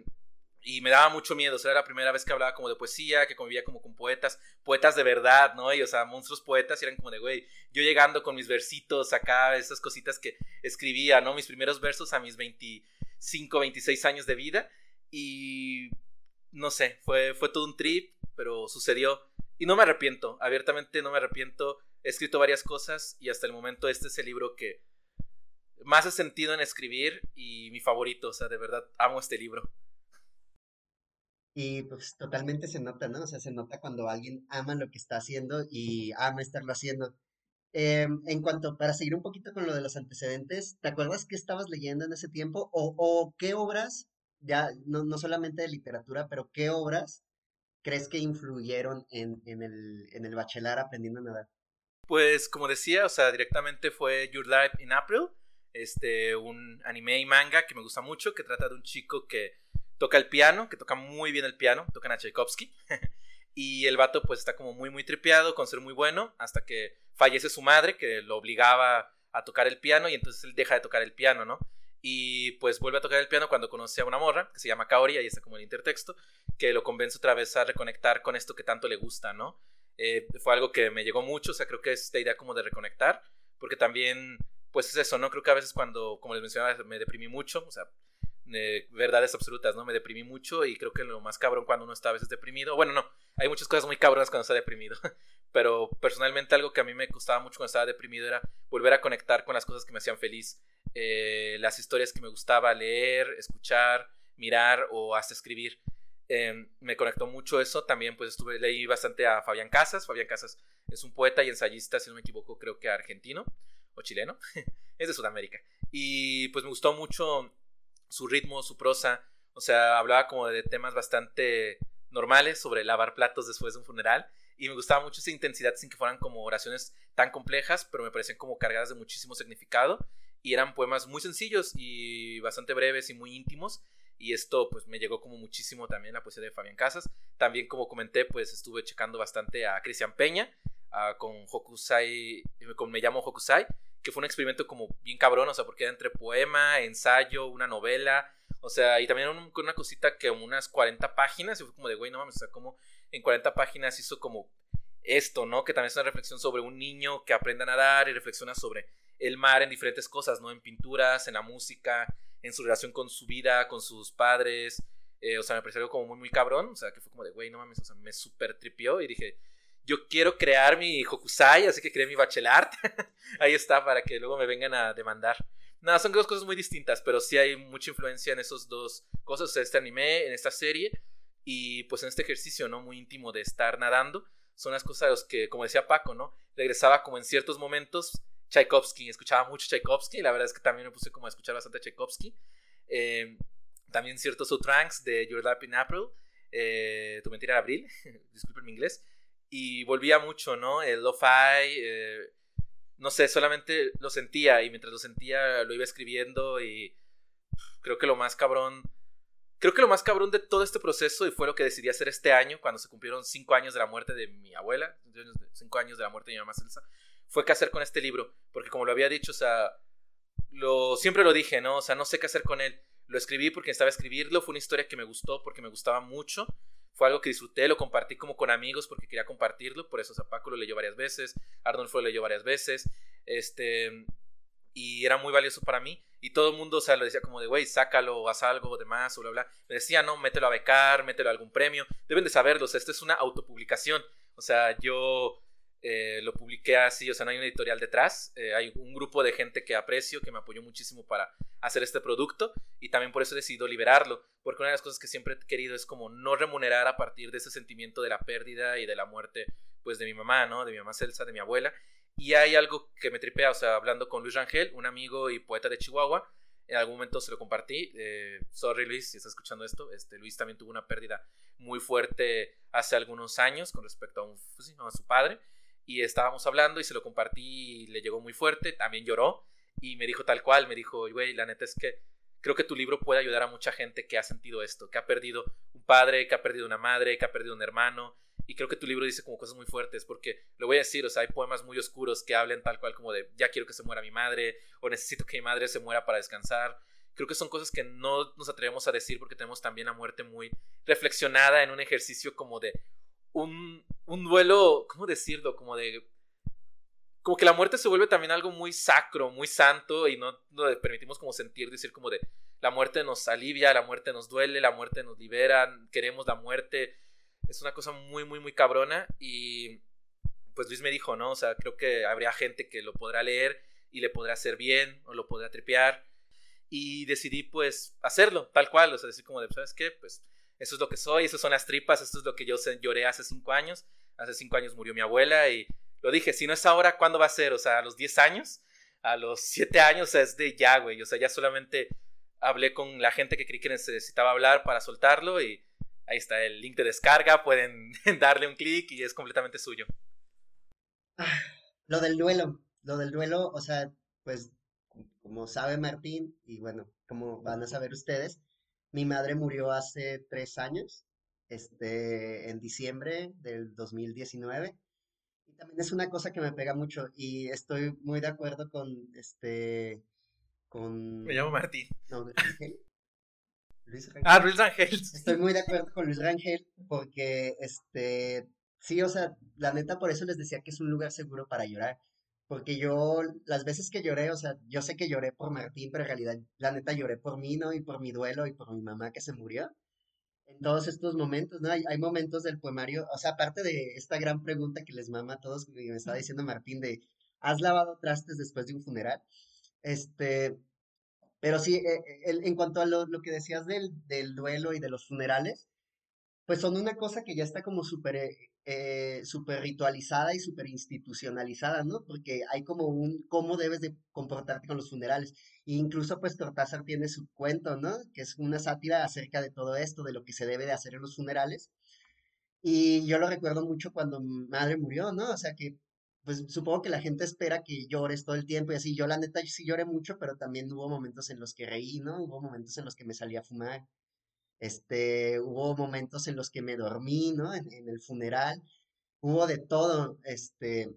y me daba mucho miedo, o sea, era la primera vez que hablaba como de poesía, que convivía como con poetas, poetas de verdad, ¿no? Y, o sea, monstruos poetas, y eran como de, güey, yo llegando con mis versitos acá, esas cositas que escribía, ¿no? Mis primeros versos a mis 25, 26 años de vida, y no sé, fue, fue todo un trip, pero sucedió. Y no me arrepiento, abiertamente no me arrepiento. He escrito varias cosas y hasta el momento este es el libro que más he sentido en escribir y mi favorito. O sea, de verdad amo este libro. Y pues totalmente se nota, ¿no? O sea, se nota cuando alguien ama lo que está haciendo y ama estarlo haciendo. Em, en cuanto, para seguir un poquito con lo de los antecedentes, ¿te acuerdas qué estabas leyendo en ese tiempo? ¿O, o qué obras ya no, no solamente de literatura, pero ¿qué obras crees que influyeron en, en, el, en el bachelar aprendiendo a nadar? Pues como decía, o sea, directamente fue Your Life in April, este, un anime y manga que me gusta mucho, que trata de un chico que toca el piano, que toca muy bien el piano, toca a Tchaikovsky, y el vato pues está como muy muy tripeado con ser muy bueno, hasta que fallece su madre, que lo obligaba a tocar el piano, y entonces él deja de tocar el piano, ¿no? Y pues vuelve a tocar el piano cuando conoce a una morra que se llama Kaori, ahí está como el intertexto, que lo convence otra vez a reconectar con esto que tanto le gusta, ¿no? Eh, fue algo que me llegó mucho, o sea, creo que es esta idea como de reconectar, porque también, pues es eso, ¿no? Creo que a veces cuando, como les mencionaba, me deprimí mucho, o sea, verdades absolutas, ¿no? Me deprimí mucho y creo que lo más cabrón cuando uno está a veces deprimido, bueno, no, hay muchas cosas muy cabronas cuando está deprimido, pero personalmente algo que a mí me costaba mucho cuando estaba deprimido era volver a conectar con las cosas que me hacían feliz eh, las historias que me gustaba leer, escuchar, mirar o hasta escribir. Em, me conectó mucho eso. También pues estuve, leí bastante a Fabián Casas. Fabián Casas es un poeta y ensayista, si no me equivoco, creo que argentino o chileno. es de Sudamérica. Y pues me gustó mucho su ritmo, su prosa. O sea, hablaba como de temas bastante normales sobre lavar platos después de un funeral. Y me gustaba mucho esa intensidad sin que fueran como oraciones tan complejas, pero me parecían como cargadas de muchísimo significado y eran poemas muy sencillos y bastante breves y muy íntimos y esto pues me llegó como muchísimo también la poesía de Fabián Casas. También como comenté pues estuve checando bastante a Cristian Peña con Hokusai, con Me llamo Hokusai, que fue un experimento como bien cabrón, o sea, porque era entre poema, ensayo, una novela, o sea, y también con una cosita que unas 40 páginas, y fue como de, güey, no mames, o sea, como en 40 páginas hizo como esto, ¿no? Que también es una reflexión sobre un niño que aprende a nadar y reflexiona sobre el mar en diferentes cosas, ¿no? En pinturas, en la música, en su relación con su vida, con sus padres. Eh, o sea, me pareció algo como muy, muy cabrón. O sea, que fue como de, güey, no mames, o sea, me super tripió y dije, yo quiero crear mi Hokusai, así que creé mi Bachelart. Ahí está, para que luego me vengan a demandar. Nada, son dos cosas muy distintas, pero sí hay mucha influencia en esos dos cosas, en este anime, en esta serie y pues en este ejercicio, ¿no? Muy íntimo de estar nadando. Son las cosas que, como decía Paco, ¿no? Regresaba como en ciertos momentos Tchaikovsky, escuchaba mucho Tchaikovsky, la verdad es que también me puse como a escuchar bastante Tchaikovsky. Eh, también ciertos outranks de Your Lap in April, eh, Tu mentira en abril, disculpen mi inglés, y volvía mucho, ¿no? El lo-fi, eh, no sé, solamente lo sentía y mientras lo sentía lo iba escribiendo y creo que lo más cabrón, creo que lo más cabrón de todo este proceso y fue lo que decidí hacer este año cuando se cumplieron cinco años de la muerte de mi abuela, cinco años de la muerte de mi mamá Celsa, fue qué hacer con este libro, porque como lo había dicho, o sea, lo, siempre lo dije, ¿no? O sea, no sé qué hacer con él. Lo escribí porque estaba escribirlo, fue una historia que me gustó porque me gustaba mucho, fue algo que disfruté, lo compartí como con amigos porque quería compartirlo, por eso Zapaco lo leyó varias veces, Arnold lo leyó varias veces, este, y era muy valioso para mí. Y todo el mundo, o sea, lo decía como de, güey, sácalo, o haz algo de más, o bla, bla. Me decía, no, mételo a becar, mételo a algún premio. Deben de saberlo, o sea, esto es una autopublicación. O sea, yo eh, lo publiqué así, o sea, no hay una editorial detrás. Eh, hay un grupo de gente que aprecio, que me apoyó muchísimo para hacer este producto. Y también por eso he decidido liberarlo. Porque una de las cosas que siempre he querido es como no remunerar a partir de ese sentimiento de la pérdida y de la muerte, pues, de mi mamá, ¿no? De mi mamá Celsa, de mi abuela. Y hay algo que me tripea, o sea, hablando con Luis Rangel, un amigo y poeta de Chihuahua, en algún momento se lo compartí. Eh, sorry Luis, si estás escuchando esto. Este, Luis también tuvo una pérdida muy fuerte hace algunos años con respecto a, un, pues a su padre. Y estábamos hablando y se lo compartí y le llegó muy fuerte. También lloró y me dijo tal cual, me dijo, güey, la neta es que creo que tu libro puede ayudar a mucha gente que ha sentido esto, que ha perdido un padre, que ha perdido una madre, que ha perdido un hermano, y creo que tu libro dice como cosas muy fuertes, porque lo voy a decir, o sea, hay poemas muy oscuros que hablen tal cual como de ya quiero que se muera mi madre, o necesito que mi madre se muera para descansar. Creo que son cosas que no nos atrevemos a decir porque tenemos también la muerte muy reflexionada en un ejercicio como de un, un duelo, ¿cómo decirlo? Como de... Como que la muerte se vuelve también algo muy sacro, muy santo, y no nos permitimos como sentir, decir como de la muerte nos alivia, la muerte nos duele, la muerte nos libera, queremos la muerte, es una cosa muy, muy, muy cabrona y pues Luis me dijo, ¿no? O sea, creo que habría gente que lo podrá leer y le podrá hacer bien o lo podrá tripear y decidí pues hacerlo, tal cual, o sea, decir como de, ¿sabes qué? Pues eso es lo que soy, esas son las tripas, esto es lo que yo lloré hace cinco años, hace cinco años murió mi abuela y lo dije, si no es ahora, ¿cuándo va a ser? O sea, a los diez años, a los siete años, es de ya, güey, o sea, ya solamente hablé con la gente que creí que necesitaba hablar para soltarlo y Ahí está el link de descarga, pueden darle un clic y es completamente suyo. Ah, lo del duelo, lo del duelo, o sea, pues como sabe Martín, y bueno, como van a saber ustedes, mi madre murió hace tres años, este, en diciembre del 2019. Y también es una cosa que me pega mucho y estoy muy de acuerdo con, este, con... Me llamo Martín. No, Luis Rangel. Ah, Luis Rangel. Estoy muy de acuerdo con Luis Rangel porque, este, sí, o sea, la neta por eso les decía que es un lugar seguro para llorar. Porque yo, las veces que lloré, o sea, yo sé que lloré por Martín, pero en realidad, la neta lloré por mí, ¿no? Y por mi duelo y por mi mamá que se murió. En todos estos momentos, ¿no? Hay, momentos del poemario, o sea, aparte de esta gran pregunta que les mama a todos, que me estaba diciendo Martín de, ¿has lavado trastes después de un funeral? Este, pero sí, eh, eh, en cuanto a lo, que decías del, del, duelo y de los funerales, pues son una cosa que ya está como súper eh, super ritualizada y súper institucionalizada, ¿no? Porque hay como un cómo debes de comportarte con los funerales. E incluso pues Cortázar tiene su cuento, ¿no? Que es una sátira acerca de todo esto, de lo que se debe de hacer en los funerales. Y yo lo recuerdo mucho cuando mi madre murió, ¿no? O sea que pues supongo que la gente espera que llores todo el tiempo y así. Yo la neta sí lloré mucho, pero también hubo momentos en los que reí, ¿no? Hubo momentos en los que me salí a fumar. Este, hubo momentos en los que me dormí, ¿no? En, en el funeral. Hubo de todo, este.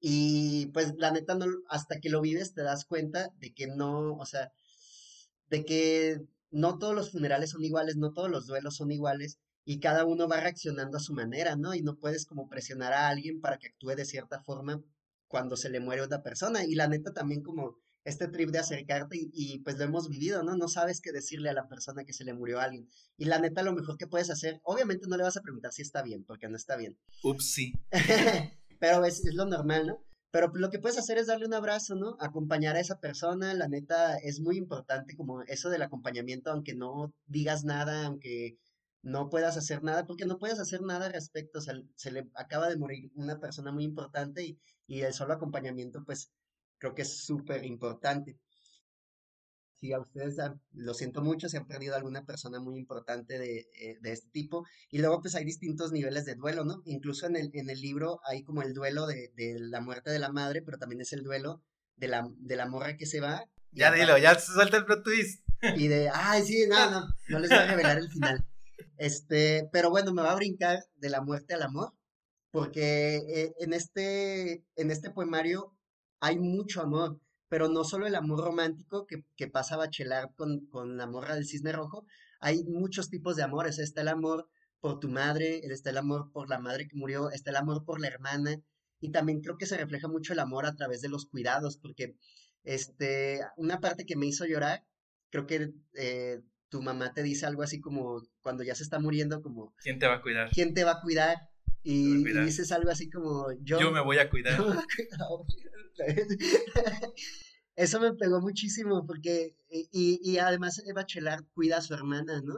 Y pues la neta no, hasta que lo vives te das cuenta de que no, o sea, de que no todos los funerales son iguales, no todos los duelos son iguales y cada uno va reaccionando a su manera, ¿no? Y no puedes como presionar a alguien para que actúe de cierta forma cuando se le muere otra persona. Y la neta también como este trip de acercarte y, pues lo hemos vivido, ¿no? No sabes qué decirle a la persona que se le murió a alguien. Y la neta lo mejor que puedes hacer, obviamente no le vas a preguntar si está bien, porque no está bien. Ups, sí. Pero es, es lo normal, ¿no? Pero lo que puedes hacer es darle un abrazo, ¿no? Acompañar a esa persona, la neta es muy importante como eso del acompañamiento, aunque no digas nada, aunque no puedas hacer nada, porque no puedes hacer nada al respecto, o sea, se le acaba de morir una persona muy importante y, y el solo acompañamiento, pues, creo que es súper importante. Si a ustedes, lo siento mucho, se han perdido alguna persona muy importante de, eh, de, este tipo. Y luego, pues, hay distintos niveles de duelo, ¿no? Incluso en el, en el libro hay como el duelo de, de la muerte de la madre, pero también es el duelo de la, de la morra que se va. Ya dilo, ya suelta el plot twist. Y de, ay, sí, no, no, no les voy a revelar el final. Este, pero bueno, me va a brincar de la muerte al amor, porque eh, en, este, en este poemario hay mucho amor, pero no solo el amor romántico que, que pasa a bachelar con, con la morra del cisne rojo, hay muchos tipos de amores. Está el amor por tu madre, está el amor por la madre que murió, está el amor por la hermana, y también creo que se refleja mucho el amor a través de los cuidados, porque este, una parte que me hizo llorar, creo que eh, tu mamá te dice algo así como cuando ya se está muriendo, como... ¿Quién te va a cuidar? ¿Quién te va a cuidar? Y, dices algo así como... Yo, yo me voy a cuidar. Eso me pegó muchísimo porque, y, y además Eva Chelar cuida a su hermana, ¿no?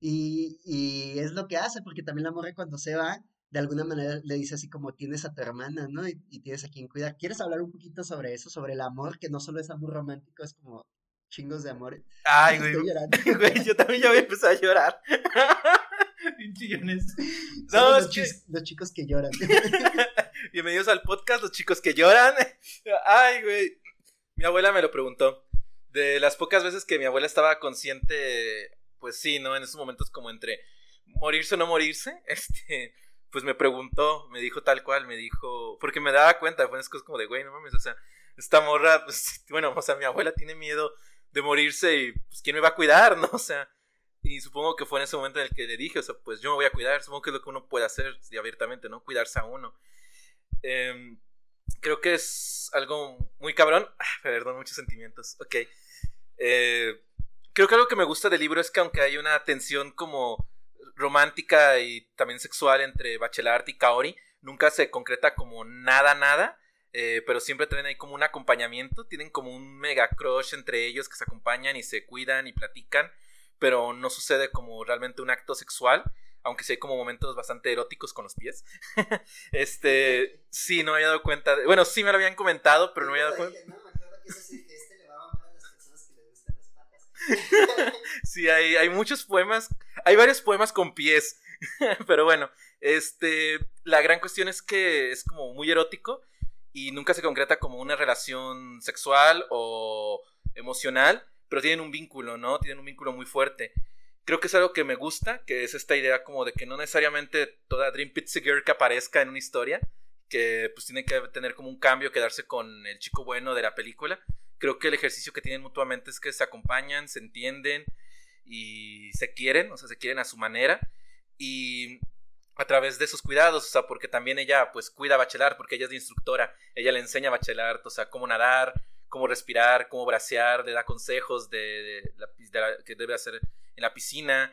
Y, y es lo que hace, porque también la morre cuando se va, de alguna manera le dice así como tienes a tu hermana, ¿no? Y, tienes a quien cuidar. ¿Quieres hablar un poquito sobre eso, sobre el amor, que no solo es amor romántico, es como chingos de amor? Ay, güey. güey yo también ya voy a empezar a llorar. Chillones. No, los, los chicos que lloran. Bienvenidos al podcast, los chicos que lloran. Ay, güey. Mi abuela me lo preguntó. De las pocas veces que mi abuela estaba consciente, pues sí, ¿no? En esos momentos como entre morirse o no morirse, este, pues me preguntó, me dijo tal cual, me dijo, porque me daba cuenta, fue unas cosas como de, güey, no mames, o sea, esta morra, pues, bueno, o sea, mi abuela tiene miedo de morirse y, pues, ¿quién me va a cuidar, no? O sea, y supongo que fue en ese momento en el que le dije, o sea, pues yo me voy a cuidar, supongo que es lo que uno puede hacer abiertamente, ¿no? Cuidarse a uno. Em, creo que es algo muy cabrón, ah, perdón, muchos sentimientos, ok. Eh, creo que algo que me gusta del libro es que aunque hay una tensión como romántica y también sexual entre Bachelard y Kaori. Nunca se concreta como nada, nada. Eh, pero siempre tienen ahí como un acompañamiento. Tienen como un mega crush entre ellos que se acompañan y se cuidan y platican. Pero no sucede como realmente un acto sexual. Aunque sí hay como momentos bastante eróticos con los pies. este. Sí, no me había dado cuenta. bueno, sí me lo habían comentado, pero no me había dado cuenta. sí, hay, hay muchos poemas, hay varios poemas con pies, pero bueno, este, la gran cuestión es que es como muy erótico y nunca se concreta como una relación sexual o emocional, pero tienen un vínculo, ¿no? Tienen un vínculo muy fuerte. Creo que es algo que me gusta, que es esta idea como de que no necesariamente toda Dream Pizza Girl que aparezca en una historia, que pues tiene que tener como un cambio, quedarse con el chico bueno de la película, creo que el ejercicio que tienen mutuamente es que se acompañan, se entienden y se quieren, o sea, se quieren a su manera y a través de sus cuidados, o sea, porque también ella pues cuida a Bachelar, porque ella es de instructora, ella le enseña a Bachelar, o sea, cómo nadar, cómo respirar, cómo bracear, le da consejos de, la, que debe hacer en la piscina,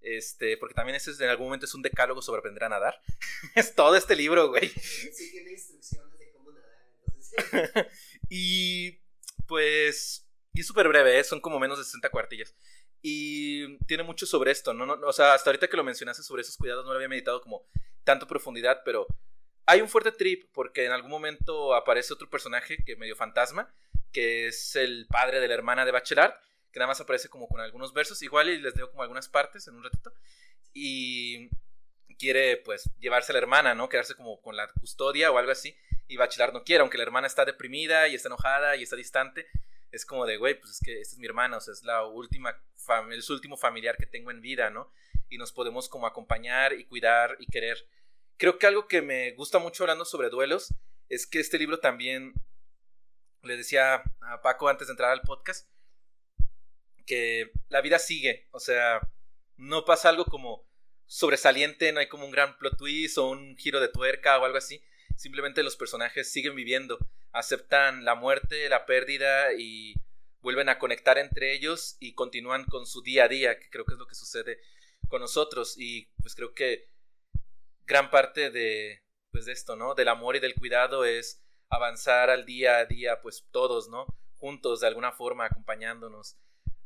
este, porque también eso en algún momento es un decálogo sobre aprender a nadar. es todo este libro, güey. Sí, tiene instrucciones de cómo nadar. y pues, y es súper breve, ¿eh? son como menos de 60 cuartillas. Y tiene mucho sobre esto, ¿no? O sea, hasta ahorita que lo mencionaste sobre esos cuidados no lo había meditado como tanto profundidad, pero hay un fuerte trip porque en algún momento aparece otro personaje que medio fantasma, que es el padre de la hermana de Bachelard, que nada más aparece como con algunos versos, igual y les digo como algunas partes en un ratito, y quiere pues llevarse a la hermana, ¿no? Quedarse como con la custodia o algo así, y Bachelard no quiere, aunque la hermana está deprimida y está enojada y está distante, es como de, güey, pues es que esta es mi hermana, o sea, es la última, el último familiar que tengo en vida, ¿no? Y nos podemos como acompañar y cuidar y querer. Creo que algo que me gusta mucho hablando sobre duelos es que este libro también, le decía a Paco antes de entrar al podcast, que la vida sigue, o sea, no pasa algo como sobresaliente, no hay como un gran plot twist o un giro de tuerca o algo así, simplemente los personajes siguen viviendo, aceptan la muerte, la pérdida y vuelven a conectar entre ellos y continúan con su día a día, que creo que es lo que sucede con nosotros y pues creo que gran parte de pues de esto, ¿no? Del amor y del cuidado es avanzar al día a día, pues todos, ¿no? Juntos de alguna forma acompañándonos,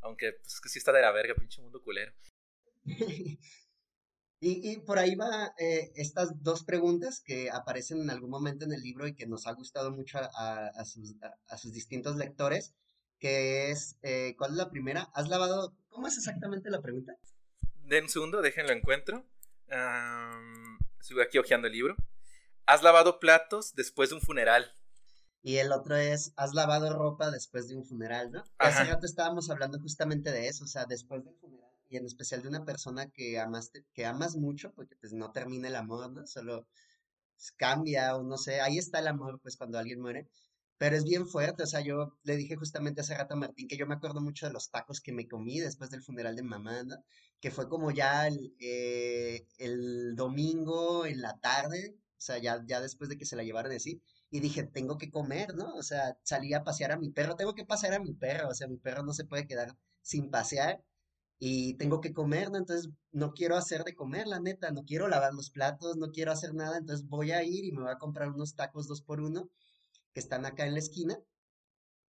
aunque pues que sí está de la verga, pinche mundo culero. Y, por ahí va eh, estas dos preguntas que aparecen en algún momento en el libro y que nos ha gustado mucho a, sus, distintos lectores, que es, eh, ¿cuál es la primera? ¿Has lavado? ¿Cómo es exactamente la pregunta? Den un segundo, déjenlo encuentro. sigo aquí hojeando el libro. ¿Has lavado platos después de un funeral? Y el otro es, ¿has lavado ropa después de un funeral, no? Hace rato estábamos hablando justamente de eso, o sea, después del funeral y en especial de una persona que amaste, que amas mucho, porque pues no termina el amor, ¿no? Solo pues, cambia o no sé, ahí está el amor, pues cuando alguien muere, pero es bien fuerte, o sea, yo le dije justamente hace rato a Martín que yo me acuerdo mucho de los tacos que me comí después del funeral de mamá, ¿no? Que fue como ya el, eh, el domingo en la tarde, sea, ya, ya después de que se la llevaron así, y dije, tengo que comer, ¿no? O sea, salí a pasear a mi perro, tengo que pasear a mi perro, o sea, mi perro no se puede quedar sin pasear y tengo que comer, ¿no? Entonces no quiero hacer de comer, la neta, no quiero lavar los platos, no quiero hacer nada, entonces voy a ir y me voy a comprar unos tacos dos por uno que están acá en la esquina.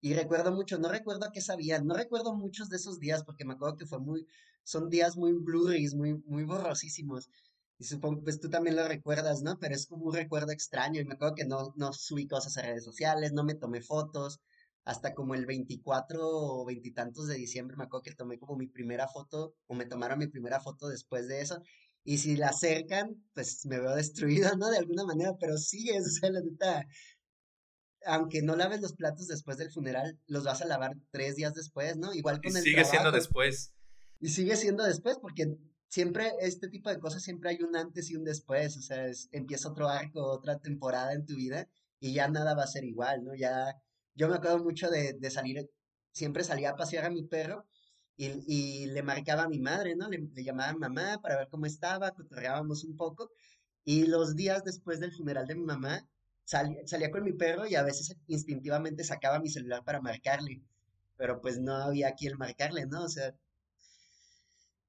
Y recuerdo mucho, no recuerdo a qué sabían, no recuerdo muchos de esos días porque me acuerdo que fue muy, son días muy blurry, muy, muy borrosísimos. Y supongo, pues tú también lo recuerdas, ¿no? Pero es como un recuerdo extraño y me acuerdo que no, no subí cosas a redes sociales, no me tomé fotos. Hasta como el 24 o veintitantos de diciembre me acuerdo que tomé como mi primera foto o me tomaron mi primera foto después de eso. Y si la acercan, pues me veo destruido, ¿no? De alguna manera, pero sigues, o sea, la neta, aunque no laves los platos después del funeral, los vas a lavar tres días después, ¿no? Igual con y el sigue siendo después. Y sigue siendo después, porque siempre este tipo de cosas, siempre hay un antes y un después, o sea, empieza otro arco, otra temporada en tu vida y ya nada va a ser igual, ¿no? Ya, yo me acuerdo mucho de, salir, siempre salía a pasear a mi perro y, y le marcaba a mi madre, ¿no? Le, le, llamaba mamá para ver cómo estaba, cotorreábamos un poco y los días después del funeral de mi mamá salía, salía con mi perro y a veces instintivamente sacaba mi celular para marcarle, pero pues no había quien marcarle, ¿no? O sea,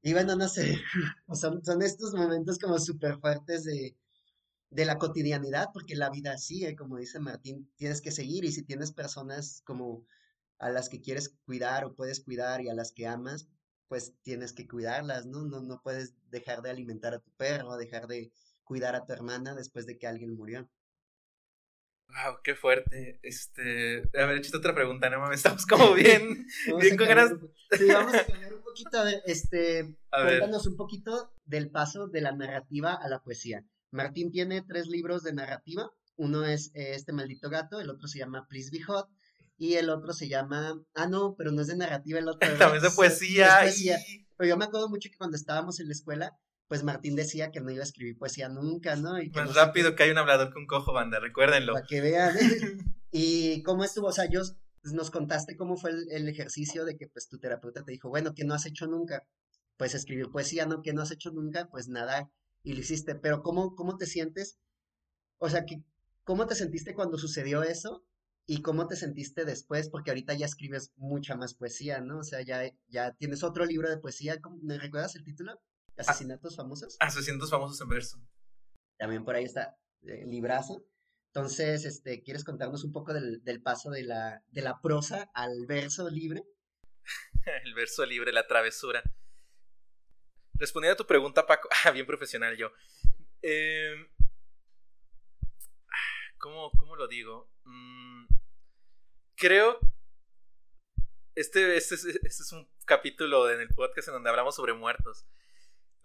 y bueno, no sé, son, son estos momentos como súper fuertes de, de la cotidianidad, porque la vida sigue, como dice Martín, tienes que seguir y si tienes personas como a las que quieres cuidar o puedes cuidar y a las que amas, pues tienes que cuidarlas, ¿no? No, no puedes dejar de alimentar a tu perro, dejar de cuidar a tu hermana después de que alguien murió. Wow, qué fuerte. Este, a ver, hecho otra pregunta, no mames, estamos como bien, bien con ganas. Sí, vamos a cambiar un poquito, ver, este, cuéntanos un poquito del paso de la narrativa a la poesía. Martín tiene tres libros de narrativa. Uno es eh, Este maldito gato, el otro se llama Please Be Hot y el otro se llama, ah no, pero no es de narrativa, el otro también es de poesía. Es poesía. Pero yo me acuerdo mucho que cuando estábamos en la escuela pues Martín decía que no iba a escribir poesía nunca, ¿no? Y Más rápido que hay un hablador con cojo, banda, recuérdenlo. Para que vean. y cómo estuvo, o sea, yo pues, nos contaste cómo fue el, ejercicio de que pues tu terapeuta te dijo, bueno, que no has hecho nunca? Pues escribir poesía, ¿no? Que no has hecho nunca? Pues nada, y lo hiciste. Pero ¿cómo, cómo te sientes? O sea, que, ¿cómo te sentiste cuando sucedió eso? ¿Y cómo te sentiste después? Porque ahorita ya escribes mucha más poesía, ¿no? O sea, ya, ya tienes otro libro de poesía. ¿Me recuerdas el título? Asesinatos famosos. Asesinatos famosos en verso. También por ahí está el librazo. Entonces, este, ¿quieres contarnos un poco del, paso de la, de la prosa al verso libre? el verso libre, la travesura. Respondiendo a tu pregunta, Paco. Ah, bien profesional yo. Em, ¿cómo, ¿cómo, lo digo? Mm, creo. Este, este, este, es un capítulo en el podcast en donde hablamos sobre muertos.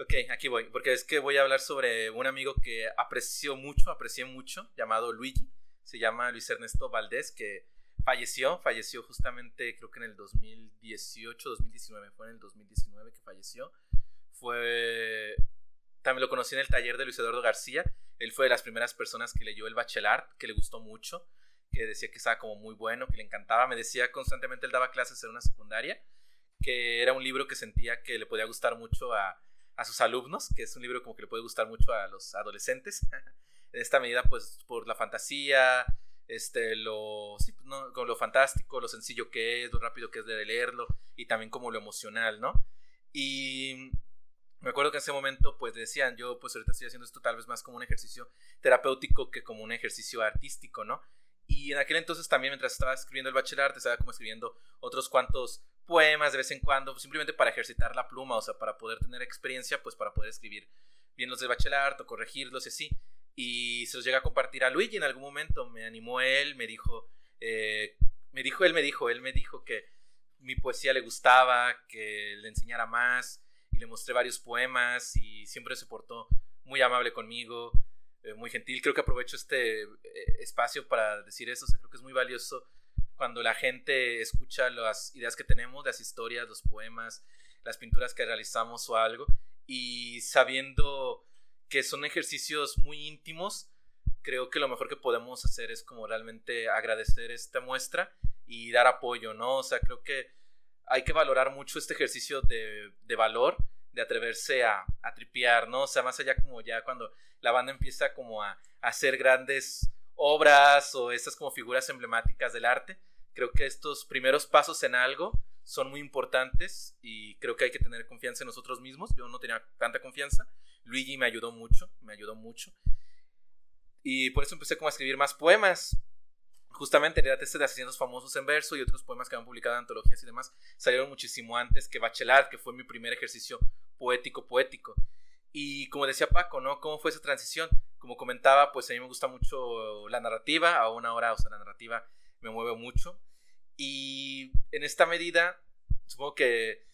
Ok, aquí voy, porque es que voy a hablar sobre un amigo que apreció mucho, aprecié mucho, llamado Luigi. Se llama Luis Ernesto Valdés, que falleció, falleció justamente creo que en el 2018, 2019, fue en el 2019 que falleció. Fue, también lo conocí en el taller de Luis Eduardo García. Él fue de las primeras personas que leyó el Bachelard, que le gustó mucho, que decía que estaba como muy bueno, que le encantaba. Me decía constantemente, él daba clases en una secundaria, que era un libro que sentía que le podía gustar mucho a a sus alumnos, que es un libro como que le puede gustar mucho a los adolescentes. en esta medida, pues, por la fantasía, este, lo, sí, ¿no? lo fantástico, lo sencillo que es, lo rápido que es de leerlo, y también como lo emocional, ¿no? Y me acuerdo que en ese momento, pues, decían, yo, pues, ahorita estoy haciendo esto tal vez más como un ejercicio terapéutico que como un ejercicio artístico, ¿no? Y en aquel entonces también, mientras estaba escribiendo el bachelor, estaba como escribiendo otros cuantos poemas de vez en cuando, pues, simplemente para ejercitar la pluma, o sea, para poder tener experiencia, pues para poder escribir bien los de bachelor, o corregirlos y así. Y se los llega a compartir a Luigi en algún momento, me animó él, me dijo, eh, me dijo, él me dijo, él me dijo que mi poesía le gustaba, que le enseñara más, y le mostré varios poemas, y siempre se portó muy amable conmigo, eh, muy gentil. Creo que aprovecho este eh, espacio para decir eso, creo que es muy valioso cuando la gente escucha las ideas que tenemos, las historias, los poemas, las pinturas que realizamos o algo, y sabiendo que son ejercicios muy íntimos, creo que lo mejor que podemos hacer es como realmente agradecer esta muestra y dar apoyo, ¿no? O sea, creo que hay que valorar mucho este ejercicio de, de valor, de atreverse a, a tripear, ¿no? O sea, más allá como ya cuando la banda empieza como a, a hacer grandes obras o estas como figuras emblemáticas del arte, creo que estos primeros pasos en algo son muy importantes y creo que hay que tener confianza en nosotros mismos. Yo no tenía tanta confianza. Luigi me ayudó mucho, me ayudó mucho. Y por eso empecé como a escribir más poemas. Justamente en este de Asesinos Famosos en Verso y otros poemas que han publicado en antologías y demás salieron muchísimo antes que Bachelard, que fue mi primer ejercicio poético poético. Y como decía Paco, ¿no? ¿Cómo fue esa transición? Como comentaba, pues a mí me gusta mucho la narrativa, aún ahora, o sea, la narrativa me mueve mucho. Y en esta medida, supongo que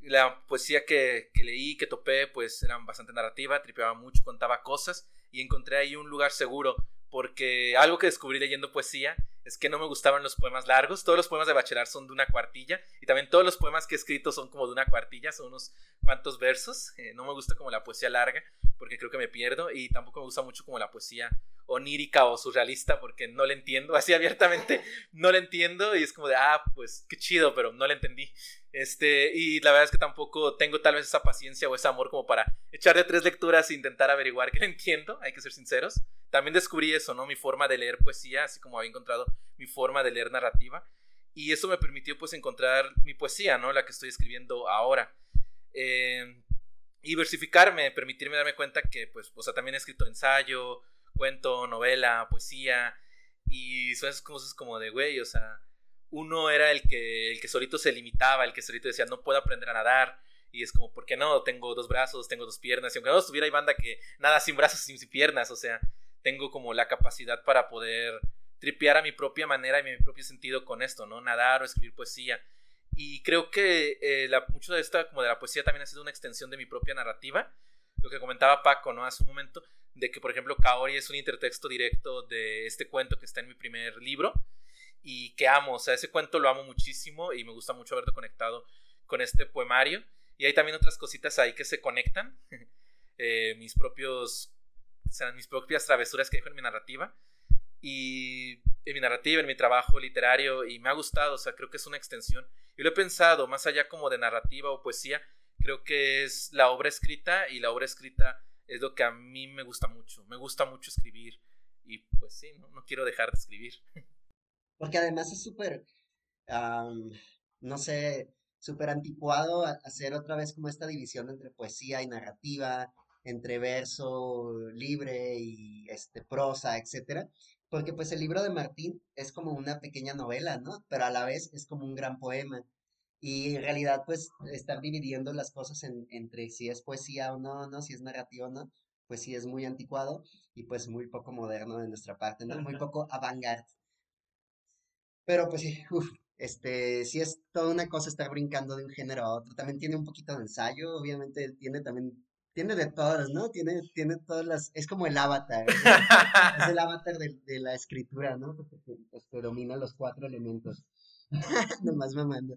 la poesía que, leí, que topé, pues eran bastante narrativa, tripeaba mucho, contaba cosas y encontré ahí un lugar seguro, porque algo que descubrí leyendo poesía es que no me gustaban los poemas largos, todos los poemas de Bachelard son de una cuartilla y también todos los poemas que he escrito son como de una cuartilla, son unos cuantos versos, eh, no me gusta como la poesía larga porque creo que me pierdo y tampoco me gusta mucho como la poesía onírica o surrealista porque no le entiendo, así abiertamente no le entiendo y es como de, ah, pues qué chido, pero no le entendí. Este, y la verdad es que tampoco tengo tal vez esa paciencia o ese amor como para echarle tres lecturas e intentar averiguar que le entiendo, hay que ser sinceros. También descubrí eso, ¿no? Mi forma de leer poesía, así como había encontrado mi forma de leer narrativa. Y eso me permitió pues encontrar mi poesía, ¿no? La que estoy escribiendo ahora. Eh, y versificarme, permitirme darme cuenta que pues, o sea, también he escrito ensayo, cuento, novela, poesía, y son esas cosas como de, güey, o sea, uno era el que, el que solito se limitaba, el que solito decía, no puedo aprender a nadar, y es como, ¿por qué no? Tengo dos brazos, tengo dos piernas, y aunque no estuviera, hay banda que nada sin brazos y sin piernas, o sea, tengo como la capacidad para poder tripear a mi propia manera y mi propio sentido con esto, ¿no? Nadar o escribir poesía. Y creo que eh, la, mucho de esta, como de la poesía, también ha sido una extensión de mi propia narrativa. Lo que comentaba Paco, ¿no? Hace un momento, de que, por ejemplo, Kaori es un intertexto directo de este cuento que está en mi primer libro y que amo, o sea, ese cuento lo amo muchísimo y me gusta mucho haberlo conectado con este poemario. Y hay también otras cositas ahí que se conectan, eh, mis propios, o sea, mis propias travesuras que dejo en mi narrativa y en mi narrativa, en mi trabajo literario y me ha gustado, o sea, creo que es una extensión. Y lo he pensado, más allá como de narrativa o poesía, creo que es la obra escrita y la obra escrita es lo que a mí me gusta mucho. Me gusta mucho escribir y pues sí, no, quiero dejar de escribir. Porque además es súper, no sé, súper anticuado hacer otra vez como esta división entre poesía y narrativa, entre verso libre y este prosa, etcétera. Porque pues el libro de Martín es como una pequeña novela, ¿no? Pero a la vez es como un gran poema. Y en realidad, pues, estar dividiendo las cosas en, entre si es poesía o no, no, si es narrativa o no, pues sí es muy anticuado y pues muy poco moderno de nuestra parte, ¿no? Muy poco avant-garde. Pero pues sí, uf, este, sí es toda una cosa estar brincando de un género a otro. También tiene un poquito de ensayo, obviamente tiene también, tiene de todas, ¿no? Tiene, tiene todas las, es como el avatar, es el avatar de, de, la escritura, ¿no? Porque este, domina los cuatro elementos. Nomás mamando.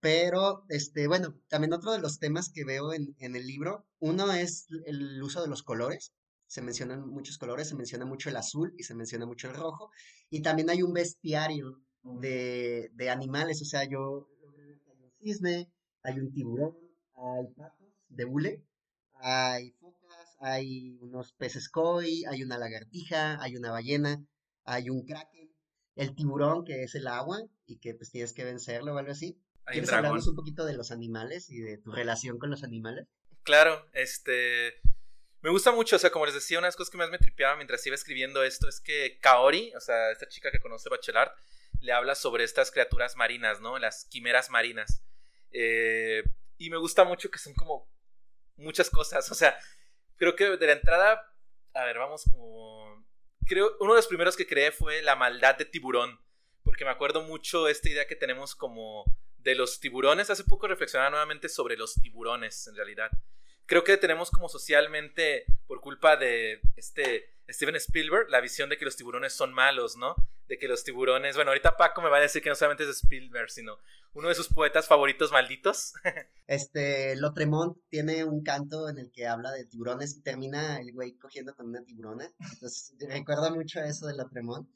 Pero, este, bueno, también otro de los temas que veo en, en, el libro, uno es el uso de los colores. Se mencionan muchos colores, se menciona mucho el azul y se menciona mucho el rojo. Y también hay un bestiario de, de animales, o sea, yo hay un cisne, hay un tiburón, hay patos de hule, hay focas, hay unos peces koi, hay una lagartija, hay una ballena, hay un kraken, el tiburón que es el agua y que pues tienes que vencerlo o algo así. ¿Quieres hablarnos un poquito de los animales y de tu relación con los animales? Claro, este... Me gusta mucho, o sea, como les decía, una de las cosas que más me tripeaba mientras iba escribiendo esto es que Kaori, o sea, esta chica que conoce Bachelard, le habla sobre estas criaturas marinas, ¿no? Las quimeras marinas. Eh, y me gusta mucho que son como muchas cosas, o sea, creo que de la entrada, a ver, vamos como... Creo, uno de los primeros que creé fue la maldad de tiburón, porque me acuerdo mucho esta idea que tenemos como de los tiburones. Hace poco reflexionaba nuevamente sobre los tiburones, en realidad. Creo que tenemos como socialmente, por culpa de este Steven Spielberg, la visión de que los tiburones son malos, ¿no? De que los tiburones, bueno, ahorita Paco me va a decir que no solamente es Spielberg, sino uno de sus poetas favoritos malditos. Este, Lotremont tiene un canto en el que habla de tiburones y termina el güey cogiendo con una tiburona. Entonces, recuerda mucho eso de Lotremont.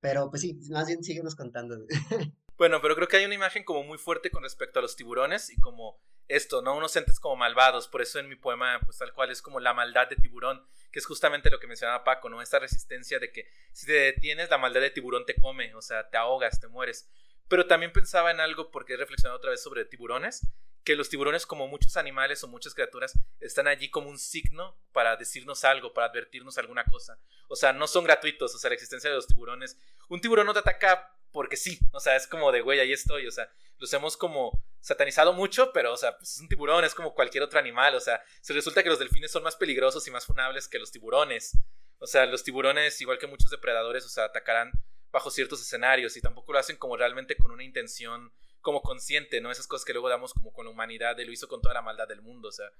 Pero pues sí, más bien síguenos contando. Bueno, pero creo que hay una imagen como muy fuerte con respecto a los tiburones y como esto, ¿no? Unos entes como malvados, por eso en mi poema, pues tal cual es como la maldad de tiburón, que es justamente lo que mencionaba Paco, ¿no? Esta resistencia de que si te detienes, la maldad de tiburón te come, o sea, te ahogas, te mueres. Pero también pensaba en algo, porque he reflexionado otra vez sobre tiburones, que los tiburones, como muchos animales o muchas criaturas, están allí como un signo para decirnos algo, para advertirnos alguna cosa. O sea, no son gratuitos, o sea, la existencia de los tiburones. Un tiburón no te ataca porque sí, o sea, es como de, güey, ahí estoy, o sea, los hemos como satanizado mucho, pero, o sea, pues es un tiburón, es como cualquier otro animal, o sea, se resulta que los delfines son más peligrosos y más funables que los tiburones. O sea, los tiburones, igual que muchos depredadores, o sea, atacarán bajo ciertos escenarios y tampoco lo hacen como realmente con una intención como consciente, ¿no? Esas cosas que luego damos como con la humanidad, de lo hizo con toda la maldad del mundo, o sea,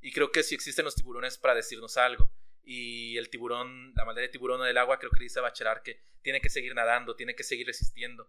y creo que si existen los tiburones para decirnos algo y el tiburón, la maldad de tiburón del agua, creo que dice Bachelar que tiene que seguir nadando, tiene que seguir resistiendo.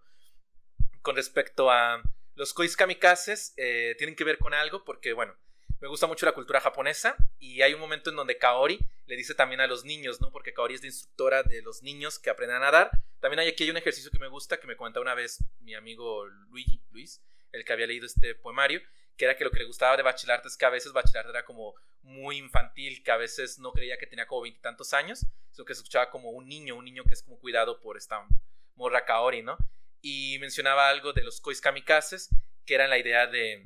Con respecto a los kois kamikazes, eh, tienen que ver con algo porque, bueno, me gusta mucho la cultura japonesa y hay un momento en donde Kaori le dice también a los niños, ¿no? Porque Kaori es la instructora de los niños que aprenden a nadar. También hay aquí hay un ejercicio que me gusta, que me cuenta una vez mi amigo Luigi, Luis, el que había leído este poemario, que era que lo que le gustaba de Bachelard es que a veces Bachelard era como muy infantil, que a veces no creía que tenía como veintitantos años, sino que se escuchaba como un niño, un niño que es como cuidado por esta morra Kaori, ¿no? Y mencionaba algo de los kois kamikazes, que era la idea de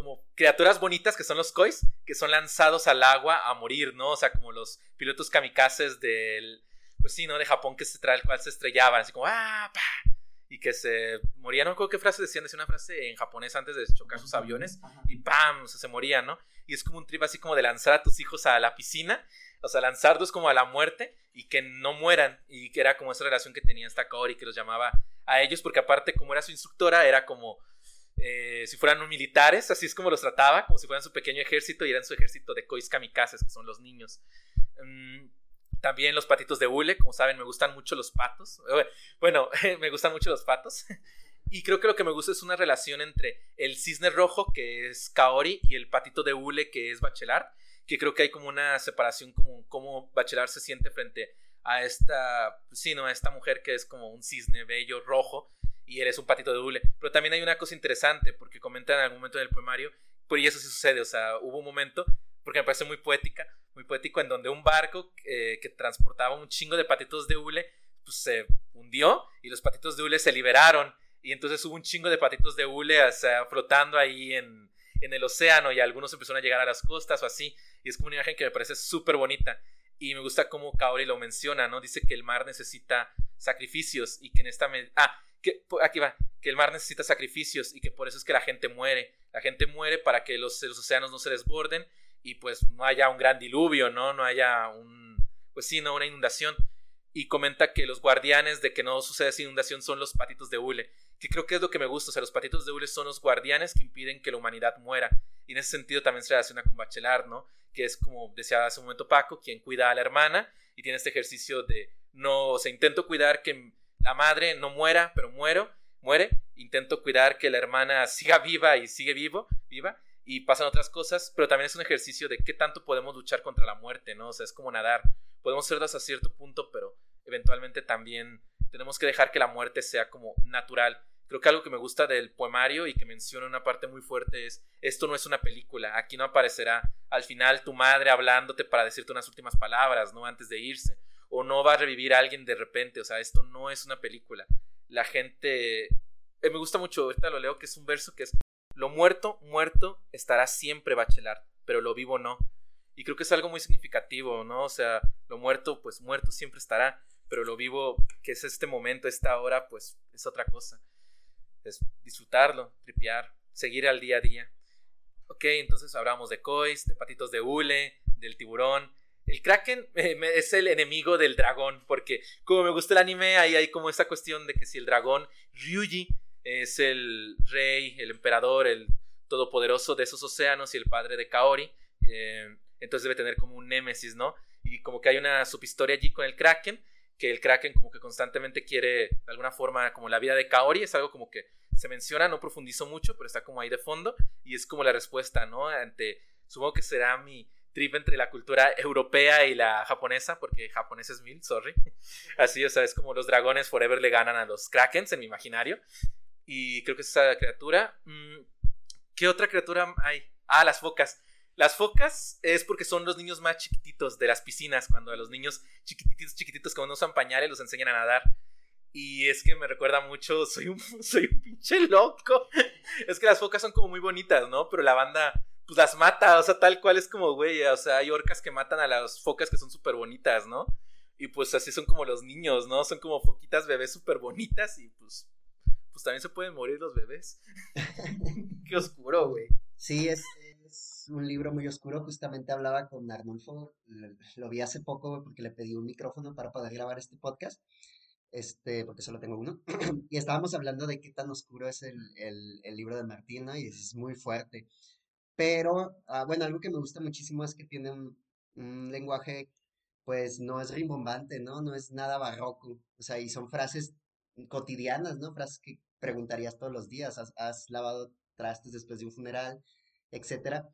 como criaturas bonitas que son los kois, que son lanzados al agua a morir, ¿no? O sea, como los pilotos kamikazes del, pues sí, ¿no? De Japón que se trae el cual se estrellaban, así como, ¡ah! Pa! Y que se morían, no recuerdo qué frase decían, decía una frase en japonés antes de chocar sus aviones, y ¡pam! O sea, se morían, ¿no? Y es como un trip así como de lanzar a tus hijos a la piscina, o sea, lanzarlos como a la muerte y que no mueran, y que era como esa relación que tenía esta Kaori, que los llamaba a ellos, porque aparte, como era su instructora, era como eh, si fueran militares, así es como los trataba, como si fueran su pequeño ejército y eran su ejército de kois kamikazes, que son los niños. Mm, también los patitos de hule, como saben, me gustan mucho los patos. Eh, bueno, me gustan mucho los patos. Y creo que lo que me gusta es una relación entre el cisne rojo, que es Kaori, y el patito de hule, que es Bachelard. Que creo que hay como una separación, como cómo Bachelard se siente frente a esta, sí, no, a esta mujer que es como un cisne bello rojo y eres un patito de hule. Pero también hay una cosa interesante, porque comentan en algún momento del poemario, pues y eso sí sucede, o sea, hubo un momento, porque me parece muy poética, muy poético, en donde un barco eh, que transportaba un chingo de patitos de hule, pues se hundió y los patitos de hule se liberaron. Y entonces hubo un chingo de patitos de hule o sea, flotando ahí en, en el océano y algunos empezaron a llegar a las costas o así. Y es como una imagen que me parece súper bonita. Y me gusta cómo Kaori lo menciona, ¿no? Dice que el mar necesita sacrificios y que en esta... Ah, que, aquí va, que el mar necesita sacrificios y que por eso es que la gente muere. La gente muere para que los, los océanos no se desborden y pues no haya un gran diluvio, ¿no? No haya un, pues sí, no, una inundación. Y comenta que los guardianes de que no suceda esa inundación son los patitos de hule, que creo que es lo que me gusta, o sea, los patitos de hule son los guardianes que impiden que la humanidad muera. Y en ese sentido también se relaciona con Bachelard, ¿no? Que es como decía hace un momento Paco, quien cuida a la hermana y tiene este ejercicio de no, o sea, intento cuidar que la madre no muera, pero muero, muere. Intento cuidar que la hermana siga viva y sigue vivo, viva. Y pasan otras cosas, pero también es un ejercicio de qué tanto podemos luchar contra la muerte, ¿no? O sea, es como nadar. Podemos ser hasta cierto punto, pero eventualmente también tenemos que dejar que la muerte sea como natural. Creo que algo que me gusta del poemario y que menciona una parte muy fuerte es, esto no es una película, aquí no aparecerá al final tu madre hablándote para decirte unas últimas palabras, ¿no? Antes de irse o no va a revivir a alguien de repente, o sea, esto no es una película. La gente... Eh, me gusta mucho, ahorita lo leo, que es un verso que es, lo muerto, muerto estará siempre bachelar, pero lo vivo no. Y creo que es algo muy significativo, ¿no? O sea, lo muerto, pues muerto siempre estará, pero lo vivo, que es este momento, esta hora, pues es otra cosa. Es disfrutarlo, tripear, seguir al día a día. Ok, entonces hablamos de cois, de patitos de hule, del tiburón, el Kraken eh, es el enemigo del dragón, porque como me gusta el anime, ahí hay como esta cuestión de que si el dragón Ryuji es el rey, el emperador, el todopoderoso de esos océanos y el padre de Kaori, eh, entonces debe tener como un némesis, ¿no? Y como que hay una subhistoria allí con el Kraken, que el Kraken como que constantemente quiere, de alguna forma, como la vida de Kaori, es algo como que se menciona, no profundizo mucho, pero está como ahí de fondo, y es como la respuesta, ¿no? Ante, supongo que será mi trip entre la cultura europea y la japonesa, porque japonés es mil, sorry. Así, o sea, es como los dragones forever le ganan a los krakens en mi imaginario. Y creo que es esa criatura. Mm, ¿Qué otra criatura hay? Ah, las focas. Las focas es porque son los niños más chiquititos de las piscinas, cuando a los niños chiquititos, chiquititos que no usan pañales los enseñan a nadar. Y es que me recuerda mucho, soy un, soy un pinche loco. Es que las focas son como muy bonitas, ¿no? Pero la banda, pues las mata, o sea, tal cual es como, güey, o sea, hay orcas que matan a las focas que son súper bonitas, ¿no? Y pues así son como los niños, ¿no? Son como foquitas bebés súper bonitas y pues, pues también se pueden morir los bebés. Qué oscuro, güey. Sí, es, un libro muy oscuro. Justamente hablaba con Arnulfo, lo vi hace poco porque le pedí un micrófono para poder grabar este podcast, este, porque solo tengo uno. y estábamos hablando de qué tan oscuro es el, libro de Martín, ¿no? Y es muy fuerte. Pero, ah, bueno, algo que me gusta muchísimo es que tiene un, un lenguaje pues no es rimbombante, ¿no? No es nada barroco. O sea, y son frases cotidianas, ¿no? Frases que preguntarías todos los días. Has, lavado trastes después de un funeral, etcétera.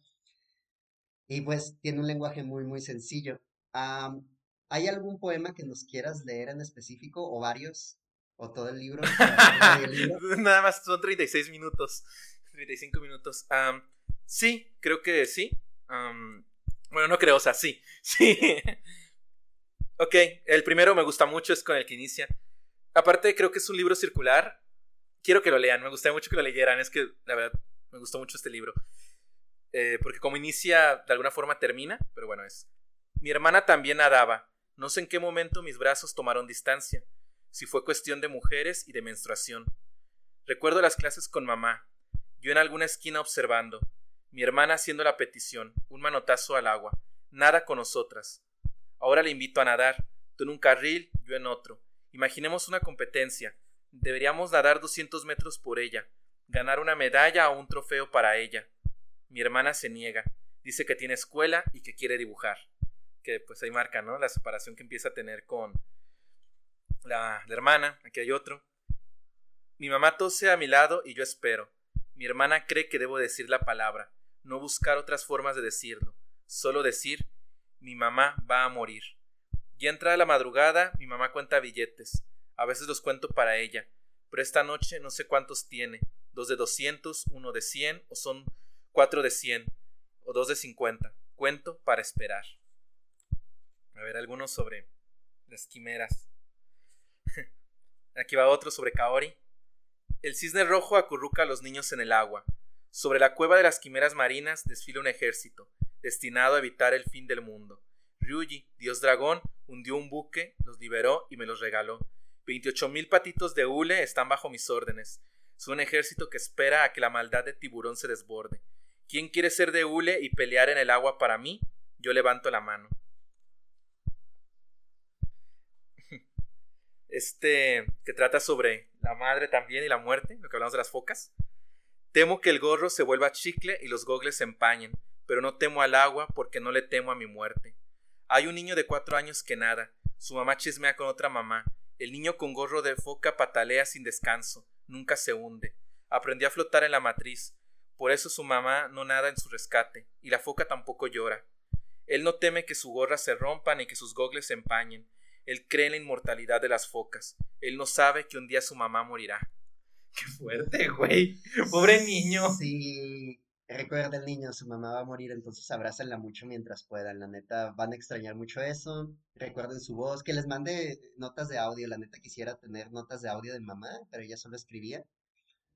Y pues tiene un lenguaje muy, muy sencillo. ¿Hay algún poema que nos quieras leer en específico o varios? ¿O todo el libro? Nada más son 36 minutos. 35 minutos. Sí, creo que sí. bueno, no creo, o sea, sí. Sí. Ok, el primero me gusta mucho, es con el que inicia. Aparte, creo que es un libro circular. Quiero que lo lean, me gustaría mucho que lo leyeran. Es que, la verdad, me gustó mucho este libro. Eh, porque como inicia, de alguna forma termina, pero bueno, es. Mi hermana también nadaba. No sé en qué momento mis brazos tomaron distancia. Si fue cuestión de mujeres y de menstruación. Recuerdo las clases con mamá. Yo en alguna esquina observando. Mi hermana haciendo la petición. Un manotazo al agua. Nada con nosotras. Ahora le invito a nadar, tú en un carril, yo en otro. Imaginemos una competencia. Deberíamos nadar 200 metros por ella, ganar una medalla o un trofeo para ella. Mi hermana se niega, dice que tiene escuela y que quiere dibujar. Que pues ahí marca, ¿no? La separación que empieza a tener con la, la hermana, aquí hay otro. Mi mamá tose a mi lado y yo espero. Mi hermana cree que debo decir la palabra, no buscar otras formas de decirlo, solo decir mi mamá va a morir. Ya entrada la madrugada, mi mamá cuenta billetes. A veces los cuento para ella, pero esta noche no sé cuántos tiene. Dos de doscientos, uno de cien, o son cuatro de cien, o dos de cincuenta. Cuento para esperar. A ver, algunos sobre las quimeras. Aquí va otro sobre Kaori. El cisne rojo acurruca a los niños en el agua. Sobre la cueva de las quimeras marinas desfila un ejército destinado a evitar el fin del mundo. Ryuji, dios dragón, hundió un buque, los liberó y me los regaló. Veintiocho mil patitos de hule están bajo mis órdenes. Es un ejército que espera a que la maldad de tiburón se desborde. ¿Quién quiere ser de hule y pelear en el agua para mí? Yo levanto la mano. Este que trata sobre la madre también y la muerte, lo que hablamos de las focas. Temo que el gorro se vuelva chicle y los gogles se empañen pero no temo al agua porque no le temo a mi muerte. Hay un niño de cuatro años que nada, su mamá chismea con otra mamá, el niño con gorro de foca patalea sin descanso, nunca se hunde, aprendió a flotar en la matriz, por eso su mamá no nada en su rescate, y la foca tampoco llora. Él no teme que su gorra se rompa ni que sus gogles se empañen, él cree en la inmortalidad de las focas, él no sabe que un día su mamá morirá. Qué fuerte, güey. Pobre niño. Sí, Recuerda el niño, su mamá va a morir, entonces abrácenla mucho mientras puedan. La neta, van a extrañar mucho eso. Recuerden su voz, que les mande notas de audio. La neta quisiera tener notas de audio de mamá, pero ella solo escribía.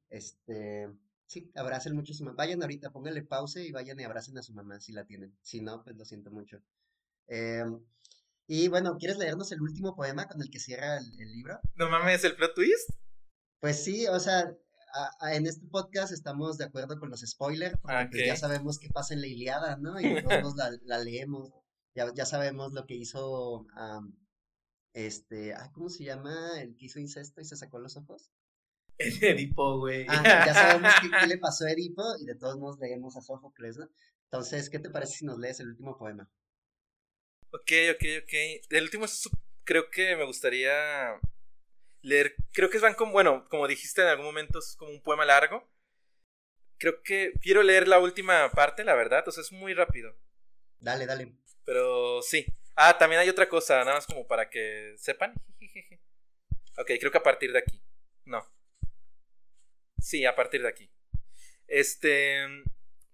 Este, sí, abracen mucho a su mamá. Vayan ahorita, pónganle pausa y vayan y abracen a su mamá si la tienen. Si no, pues lo siento mucho. Em, y bueno, ¿quieres leernos el último poema con el que cierra el, el libro? No mames, el plot twist. Pues sí, o sea, en este podcast estamos de acuerdo con los spoilers, porque pues, ya sabemos qué pasa en la Iliada, ¿no? Y todos la, leemos. Ya, ya, sabemos lo que hizo, este, ¿cómo se llama? El que hizo incesto y se sacó los ojos. Edipo, güey. Ah, ya sabemos qué, le pasó a Edipo y de todos modos leemos a Sófocles, ¿no? Entonces, ¿qué te parece si nos lees el último poema? Ok, ok, ok. El último creo que me gustaría leer, creo que van como, bueno, como dijiste en algún momento, es como un poema largo. Creo que quiero leer la última parte, la verdad, o sea, es muy rápido. Dale, dale. Pero sí. Ah, también hay otra cosa, nada más como para que sepan. Ok, creo que a partir de aquí. No. Sí, a partir de aquí. Este,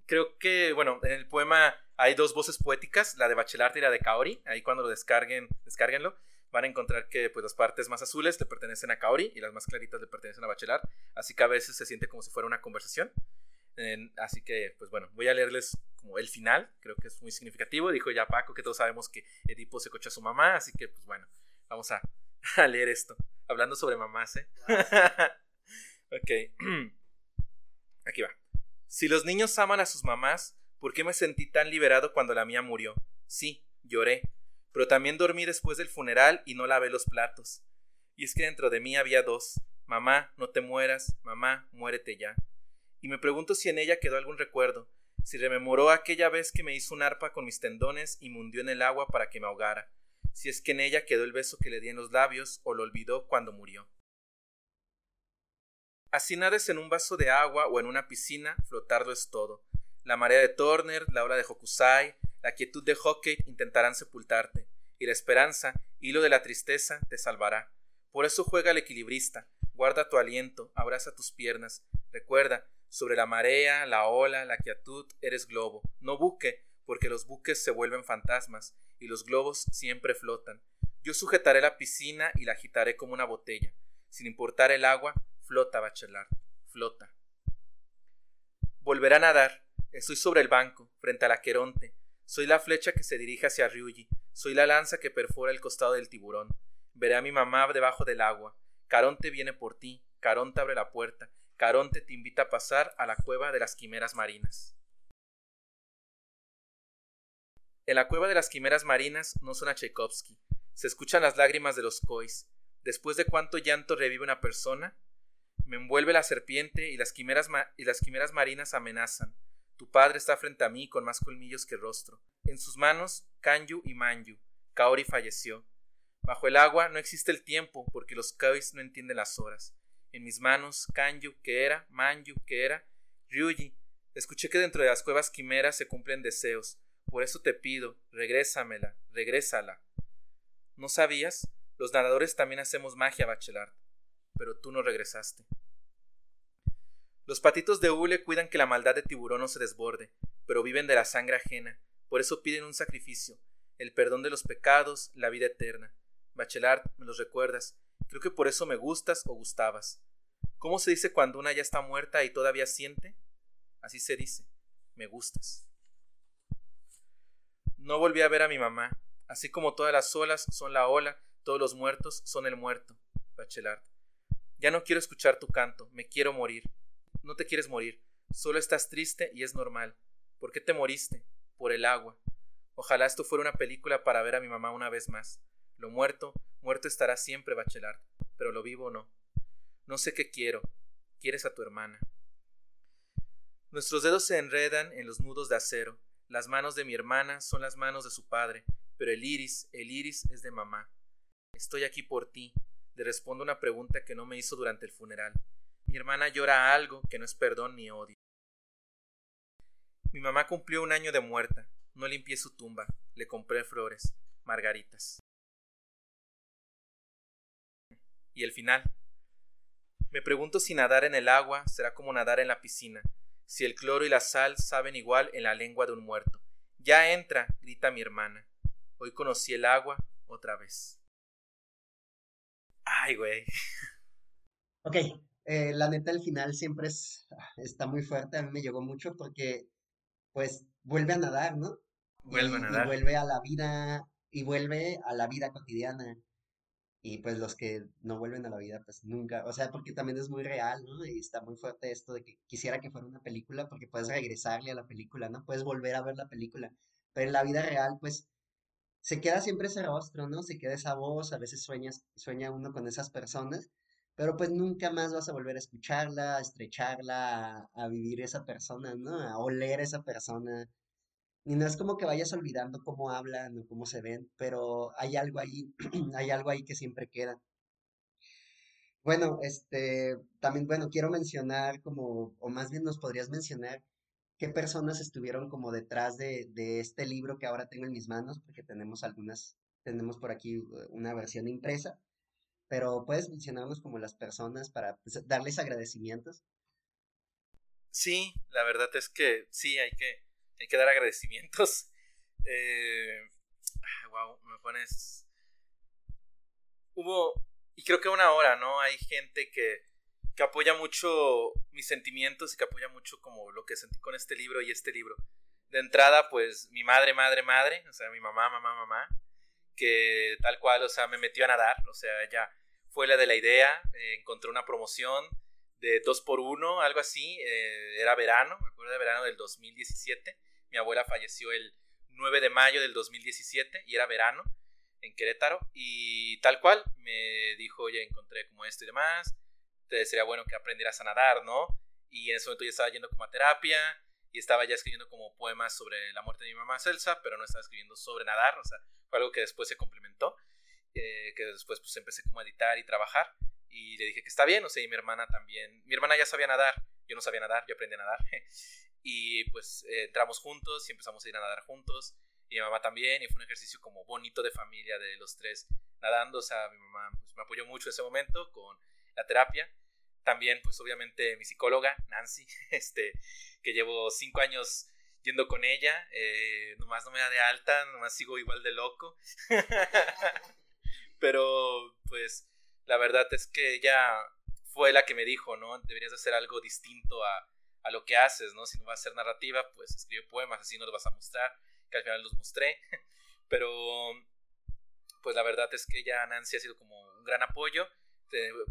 creo que, bueno, en el poema hay dos voces poéticas, la de Bachelard y la de Kaori. Ahí cuando lo descarguen, descárguenlo, van a encontrar que pues las partes más azules le pertenecen a Kaori y las más claritas le pertenecen a Bachelard. Así que a veces se siente como si fuera una conversación. así que, pues bueno, voy a leerles como el final, creo que es muy significativo. Dijo ya Paco que todos sabemos que Edipo se cocha a su mamá, así que, pues bueno, vamos a, a leer esto. Hablando sobre mamás, ¿eh? ok. Aquí va. Si los niños aman a sus mamás, ¿por qué me sentí tan liberado cuando la mía murió? Sí, lloré, pero también dormí después del funeral y no lavé los platos. Y es que dentro de mí había dos. Mamá, no te mueras, mamá, muérete ya. Y me pregunto si en ella quedó algún recuerdo, si rememoró aquella vez que me hizo un arpa con mis tendones y me hundió en el agua para que me ahogara, si es que en ella quedó el beso que le di en los labios o lo olvidó cuando murió. Así nades en un vaso de agua o en una piscina, flotarlo es todo. La marea de Turner, la ola de Hokusai, la quietud de Hockey intentarán sepultarte, y la esperanza, hilo de la tristeza, te salvará. Por eso juega el equilibrista, guarda tu aliento, abraza tus piernas, recuerda, sobre la marea, la ola, la quietud, eres globo, no buque, porque los buques se vuelven fantasmas, y los globos siempre flotan. Yo sujetaré la piscina y la agitaré como una botella. Sin importar el agua, Flota, Bachelard, flota. Volverá a nadar. Estoy sobre el banco, frente al aqueronte. Soy la flecha que se dirige hacia Ryuji. Soy la lanza que perfora el costado del tiburón. Veré a mi mamá debajo del agua. Caronte viene por ti. Caronte abre la puerta. Caronte te invita a pasar a la cueva de las quimeras marinas. En la cueva de las quimeras marinas no suena Tchaikovsky. Se escuchan las lágrimas de los cois. Después de cuánto llanto revive una persona, me envuelve la serpiente y las quimeras, y las quimeras marinas amenazan. Tu padre está frente a mí con más colmillos que rostro. En sus manos, Kanyu y Manyu. Kaori falleció. Bajo el agua no existe el tiempo porque los Kaois no entienden las horas. En mis manos, Kanyu, que era, Manyu, que era, Ryuji. Escuché que dentro de las cuevas quimeras se cumplen deseos. Por eso te pido, regrésamela, regrésala. ¿No sabías? Los nadadores también hacemos magia, Bachelard pero tú no regresaste. Los patitos de hule cuidan que la maldad de tiburón no se desborde, pero viven de la sangre ajena, por eso piden un sacrificio, el perdón de los pecados, la vida eterna. Bachelard, me los recuerdas, creo que por eso me gustas o gustabas. ¿Cómo se dice cuando una ya está muerta y todavía siente? Así se dice, me gustas. No volví a ver a mi mamá, así como todas las olas son la ola, todos los muertos son el muerto. Bachelard. Ya no quiero escuchar tu canto, me quiero morir. No te quieres morir, solo estás triste y es normal. ¿Por qué te moriste? Por el agua. Ojalá esto fuera una película para ver a mi mamá una vez más. Lo muerto, muerto estará siempre, Bachelard, pero lo vivo no. No sé qué quiero. Quieres a tu hermana. Nuestros dedos se enredan en los nudos de acero. Las manos de mi hermana son las manos de su padre, pero el iris, el iris es de mamá. Estoy aquí por ti, le respondo una pregunta que no me hizo durante el funeral. Mi hermana llora algo que no es perdón ni odio. Mi mamá cumplió un año de muerta. No limpié su tumba. Le compré flores, margaritas. Y el final. Me pregunto si nadar en el agua será como nadar en la piscina, si el cloro y la sal saben igual en la lengua de un muerto. Ya entra, grita mi hermana. Hoy conocí el agua otra vez. Ay, güey. Ok, eh, la neta, el final siempre es, está muy fuerte, a mí me llegó mucho porque, pues, vuelve a nadar, ¿no? Vuelve a nadar. Y vuelve a la vida, y vuelve a la vida cotidiana. Y pues los que no vuelven a la vida, pues nunca, o sea, porque también es muy real, ¿no? Y está muy fuerte esto de que quisiera que fuera una película, porque puedes regresarle a la película, ¿no? Puedes volver a ver la película. Pero en la vida real, pues, se queda siempre ese rostro, ¿no? Se queda esa voz, a veces sueñas, sueña uno con esas personas, pero pues nunca más vas a volver a escucharla, a estrecharla, a, vivir esa persona, ¿no? A oler esa persona. Y no es como que vayas olvidando cómo hablan o cómo se ven, pero hay algo ahí, hay algo ahí que siempre queda. Bueno, este, también, bueno, quiero mencionar como, o más bien nos podrías mencionar qué personas estuvieron como detrás de, este libro que ahora tengo en mis manos, porque tenemos algunas, tenemos por aquí uh, una versión impresa, pero puedes mencionarnos como las personas para pues, darles agradecimientos. Sí, la verdad es que sí, hay que, hay que dar agradecimientos. Eh, wow, me pones... Hubo, y creo que una hora, ¿no? Hay gente que, que apoya mucho mis sentimientos y que apoya mucho como lo que sentí con este libro y este libro. De entrada, pues mi madre, madre, madre, o sea, mi mamá, mamá, mamá, que tal cual, o sea, me metió a nadar, o sea, ella fue la de la idea, eh, encontró una promoción de dos por uno, algo así, eh, era verano, me acuerdo de verano del 2017, mi abuela falleció el 9 de mayo del 2017 y era verano en Querétaro y tal cual me dijo, oye, encontré como esto y demás, te sería bueno que aprendieras a nadar, ¿no? Y en ese momento yo estaba yendo como a terapia y estaba ya escribiendo como poemas sobre la muerte de mi mamá Celsa, pero no estaba escribiendo sobre nadar, o sea, fue algo que después se complementó, eh, que después pues empecé como a editar y trabajar y le dije que está bien, o sea, y mi hermana también, mi hermana ya sabía nadar, yo no sabía nadar, yo aprendí a nadar y pues eh, entramos juntos y empezamos a ir a nadar juntos y mi mamá también y fue un ejercicio como bonito de familia de los tres nadando, o sea, mi mamá pues, me apoyó mucho en ese momento con la terapia. También, pues obviamente mi psicóloga, Nancy, este, que llevo cinco años yendo con ella, eh, nomás no me da de alta, nomás sigo igual de loco. Pero, pues, la verdad es que ella fue la que me dijo, ¿no? Deberías hacer algo distinto a, a lo que haces, ¿no? Si no vas a hacer narrativa, pues escribe poemas, así no los vas a mostrar, que al final los mostré. Pero, pues la verdad es que ella, Nancy, ha sido como un gran apoyo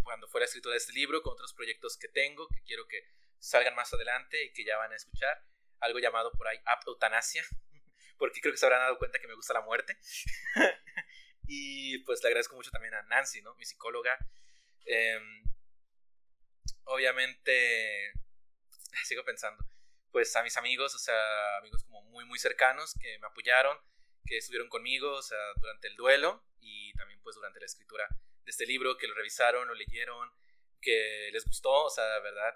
cuando fuera escritora de este libro, con otros proyectos que tengo, que quiero que salgan más adelante y que ya van a escuchar. Algo llamado por ahí Eutanasia, porque creo que se habrán dado cuenta que me gusta la muerte. y pues le agradezco mucho también a Nancy, ¿no? Mi psicóloga. Em, obviamente, sigo pensando, pues a mis amigos, o sea, amigos como muy, muy cercanos que me apoyaron, que estuvieron conmigo, o sea, durante el duelo y también pues durante la escritura de este libro, que lo revisaron, lo leyeron, que les gustó, o sea, verdad,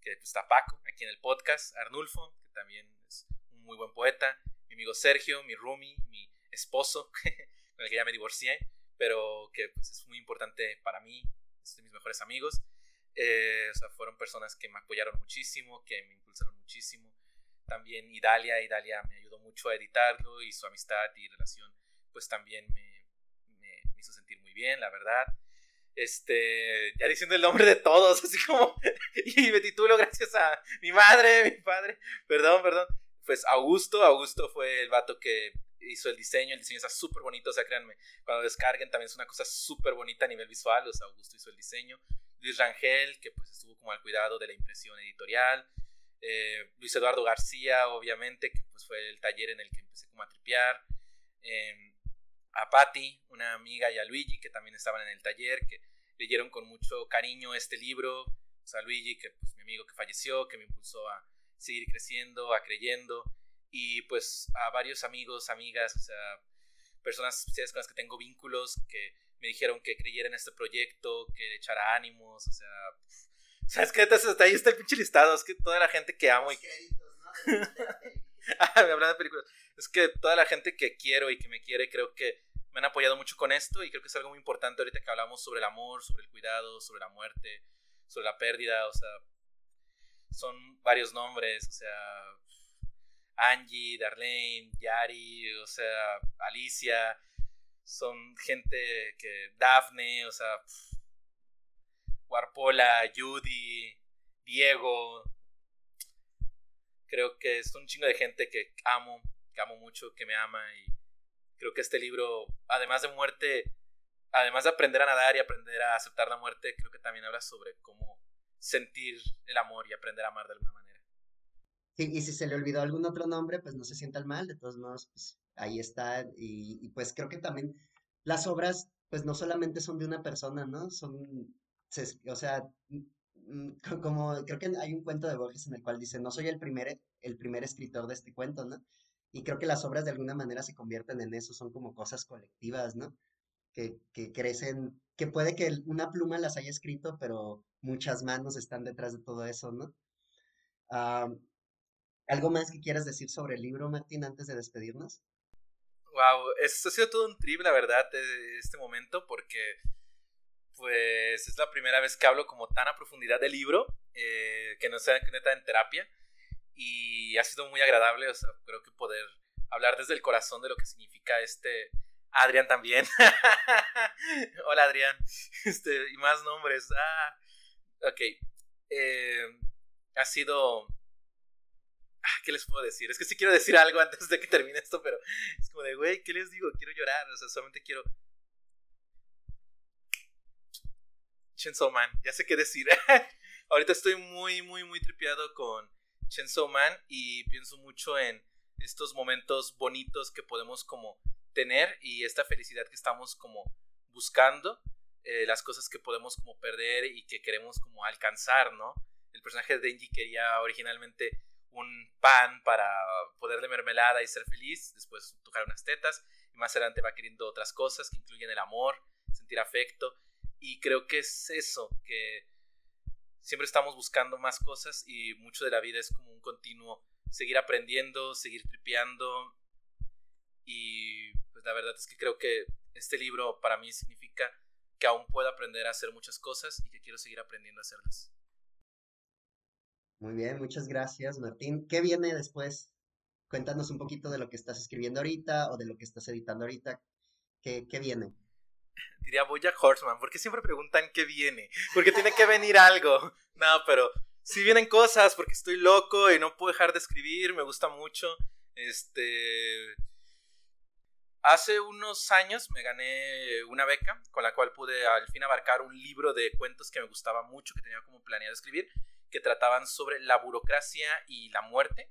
que pues, está Paco aquí en el podcast, Arnulfo, que también es un muy buen poeta, mi amigo Sergio, mi roomie, mi esposo, con el que ya me divorcié, pero que pues, es muy importante para mí, es de mis mejores amigos. Eh, o sea, fueron personas que me apoyaron muchísimo, que me impulsaron muchísimo. También Idalia, Idalia me ayudó mucho a editarlo y su amistad y relación pues también me, hizo sentir muy bien, la verdad. Este, ya diciendo el nombre de todos, así como, y me titulo gracias a mi madre, mi padre, perdón, perdón. Pues Augusto, Augusto fue el vato que hizo el diseño, el diseño está súper bonito, o sea, créanme, cuando descarguen también es una cosa súper bonita a nivel visual, o sea, Augusto hizo el diseño. Luis Rangel, que pues estuvo como al cuidado de la impresión editorial. Eh, Luis Eduardo García, obviamente, que pues fue el taller en el que empecé como a tripear. Eh, a Patti, una amiga, y a Luigi, que también estaban en el taller, que leyeron con mucho cariño este libro. O sea, Luigi, que pues mi amigo que falleció, que me impulsó a seguir creciendo, a creyendo. Y pues a varios amigos, amigas, o sea, personas especiales con las que tengo vínculos, que me dijeron que creyera en este proyecto, que le echara ánimos, o sea... ¿Sabes qué? Ahí está el pinche listado, es que toda la gente que amo y... ah, me hablan de películas es que toda la gente que quiero y que me quiere creo que me han apoyado mucho con esto y creo que es algo muy importante ahorita que hablamos sobre el amor, sobre el cuidado, sobre la muerte, sobre la pérdida, o sea, son varios nombres, o sea, Angie, Darlene, Yari, o sea, Alicia, son gente que, Daphne, o sea, Warpola, Judy, Diego, creo que es un chingo de gente que amo que amo mucho, que me ama y creo que este libro, además de muerte, además de aprender a nadar y aprender a aceptar la muerte, creo que también habla sobre cómo sentir el amor y aprender a amar de alguna manera. Sí, y si se le olvidó algún otro nombre, pues no se sienta mal, de todos modos, pues ahí está. Y, pues creo que también las obras, pues no solamente son de una persona, ¿no? Son, o sea, como creo que hay un cuento de Borges en el cual dice, no soy el primer, el primer escritor de este cuento, ¿no? Y creo que las obras de alguna manera se convierten en eso, son como cosas colectivas, ¿no? Que, que crecen, que puede que una pluma las haya escrito, pero muchas manos están detrás de todo eso, ¿no? ¿Algo más que quieras decir sobre el libro, Martín, antes de despedirnos? Wow, esto ha sido todo un trip, la verdad, este momento, porque pues es la primera vez que hablo como tan a profundidad del libro eh, que no sea neta en terapia. Y ha sido muy agradable, o sea, creo que poder hablar desde el corazón de lo que significa este... Adrián también. Hola Adrián. Este, y más nombres. Ah, ok. Eh, ha sido... Ah, ¿Qué les puedo decir? Es que sí quiero decir algo antes de que termine esto, pero es como de, güey, ¿qué les digo? Quiero llorar, o sea, solamente quiero Chainsaw Man, ya sé qué decir. Ahorita estoy muy, muy, muy tripeado con Chainsaw Man y pienso mucho en estos momentos bonitos que podemos como tener y esta felicidad que estamos como buscando, eh, las cosas que podemos como perder y que queremos como alcanzar, ¿no? El personaje de Denji quería originalmente un pan para poderle mermelada y ser feliz, después tocar unas tetas y más adelante va queriendo otras cosas que incluyen el amor, sentir afecto y creo que es eso, que siempre estamos buscando más cosas y mucho de la vida es como un continuo seguir aprendiendo, seguir tripeando. Y pues la verdad es que creo que este libro para mí significa que aún puedo aprender a hacer muchas cosas y que quiero seguir aprendiendo a hacerlas. Muy bien, muchas gracias Martín. ¿Qué viene después? Cuéntanos un poquito de lo que estás escribiendo ahorita o de lo que estás editando ahorita. ¿Qué, qué viene? diría Boya Horseman, porque siempre preguntan qué viene, porque tiene que venir algo. No, pero si vienen cosas, porque estoy loco y no puedo dejar de escribir, me gusta mucho. Este. Hace unos años me gané una beca con la cual pude al fin abarcar un libro de cuentos que me gustaba mucho, que tenía como planeado escribir, que trataban sobre la burocracia y la muerte.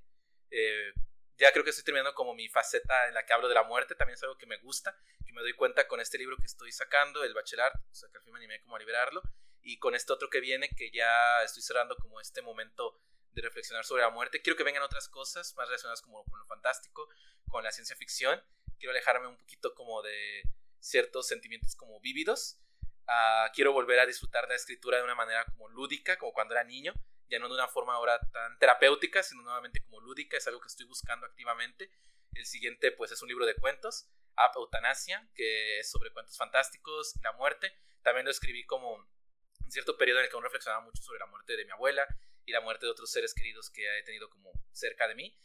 Eh, ya creo que estoy terminando como mi faceta en la que hablo de la muerte, también es algo que me gusta, que me doy cuenta con este libro que estoy sacando, el Bachelor, o sea que al fin me animé como a liberarlo, y con este otro que viene, que ya estoy cerrando como este momento de reflexionar sobre la muerte. Quiero que vengan otras cosas más relacionadas como con lo fantástico, con la ciencia ficción. Quiero alejarme un poquito como de ciertos sentimientos como vívidos. Ah, quiero volver a disfrutar de la escritura de una manera como lúdica, como cuando era niño ya no de una forma ahora tan terapéutica, sino nuevamente como lúdica, es algo que estoy buscando activamente. El siguiente pues es un libro de cuentos, App Eutanasia, que es sobre cuentos fantásticos y la muerte. También lo escribí como en cierto periodo en el que aún reflexionaba mucho sobre la muerte de mi abuela y la muerte de otros seres queridos que he tenido como cerca de mí.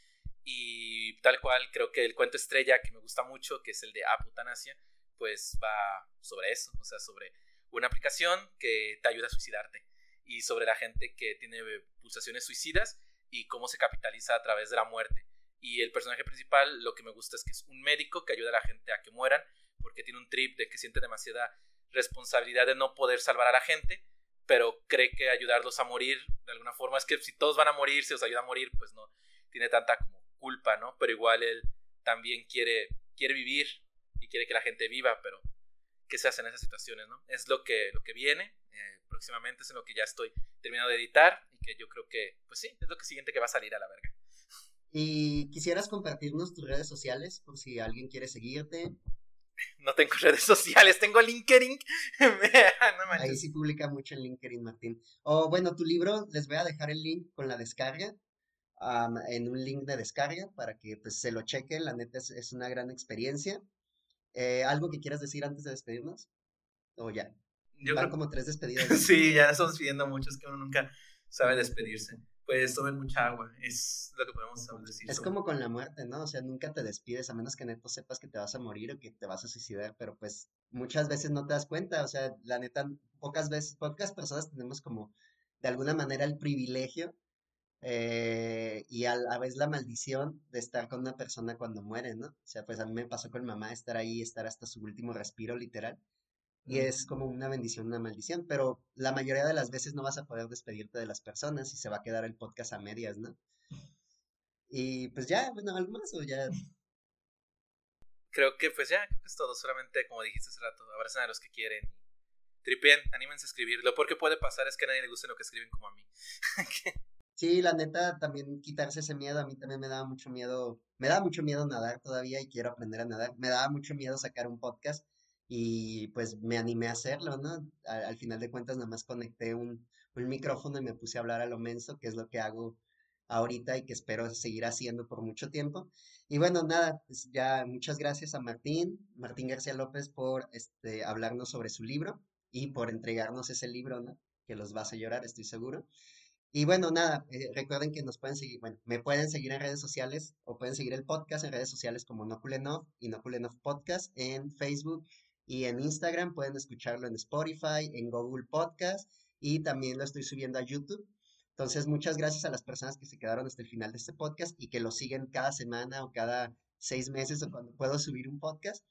Y tal cual, creo que el cuento estrella que me gusta mucho, que es el de App Eutanasia, pues va sobre eso, o sea, sobre una aplicación que te ayuda a suicidarte y sobre la gente que tiene pulsaciones suicidas y cómo se capitaliza a través de la muerte. Y el personaje principal lo que me gusta es que es un médico que ayuda a la gente a que mueran porque tiene un trip de que siente demasiada responsabilidad de no poder salvar a la gente, pero cree que ayudarlos a morir de alguna forma es que si todos van a morir, si os ayuda a morir, pues no tiene tanta como culpa, ¿no? Pero igual él también quiere quiere vivir y quiere que la gente viva, pero qué se hace en esas situaciones, ¿no? Es lo que, lo que viene eh, próximamente, es en lo que ya estoy terminando de editar y que yo creo que, pues sí, es lo que siguiente que va a salir a la verga. ¿Y quisieras compartirnos tus redes sociales por si alguien quiere seguirte? No tengo redes sociales, tengo LinkedIn. Ahí sí publica mucho en LinkedIn, Martín. O bueno, tu libro, les voy a dejar el link con la descarga. en un link de descarga para que pues, se lo chequen. La neta es, es una gran experiencia. Eh, ¿Algo que quieras decir antes de despedirnos? ¿O ya? Yo Van como tres despedidas. sí, ya estamos pidiendo muchos que uno nunca sabe despedirse. Pues tomen mucha agua, es lo que podemos decir. Es como con la muerte, ¿no? O sea, nunca te despides a menos que neto sepas que te vas a morir o que te vas a suicidar, pero pues muchas veces no te das cuenta, o sea, la neta, pocas veces, pocas personas tenemos como de alguna manera el privilegio eh, y a la vez la maldición de estar con una persona cuando muere, ¿no? O sea, pues a mí me pasó con mamá estar ahí, estar hasta su último respiro, literal. Y es como una bendición, una maldición, pero la mayoría de las veces no vas a poder despedirte de las personas y se va a quedar el podcast a medias, ¿no? Y pues ya, bueno, algo más o ya. Creo que pues ya, creo que es todo. Solamente, como dijiste hace rato, abracen a los que quieren. Tripen, anímense a escribir. Lo peor que puede pasar es que a nadie le guste lo que escriben como a mí. Sí, la neta, también quitarse ese miedo, a mí también me daba mucho miedo, me da mucho miedo nadar todavía y quiero aprender a nadar, me daba mucho miedo sacar un podcast y pues me animé a hacerlo, ¿no? Al, final de cuentas nada más conecté un, un, micrófono y me puse a hablar a lo menso, que es lo que hago ahorita y que espero seguir haciendo por mucho tiempo. Y bueno, nada, pues ya muchas gracias a Martín, Martín García López por este, hablarnos sobre su libro y por entregarnos ese libro, ¿no? Que los vas a llorar, estoy seguro. Y bueno, nada, eh, recuerden que nos pueden seguir, bueno, me pueden seguir en redes sociales o pueden seguir el podcast en redes sociales como Noculenov y Noculenov Podcast en Facebook y en Instagram. Pueden escucharlo en Spotify, en Google Podcast y también lo estoy subiendo a YouTube. Entonces, muchas gracias a las personas que se quedaron hasta el final de este podcast y que lo siguen cada semana o cada seis meses o cuando puedo subir un podcast.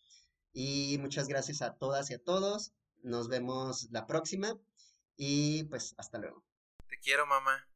Y muchas gracias a todas y a todos. Nos vemos la próxima y pues hasta luego. Quiero, mamá.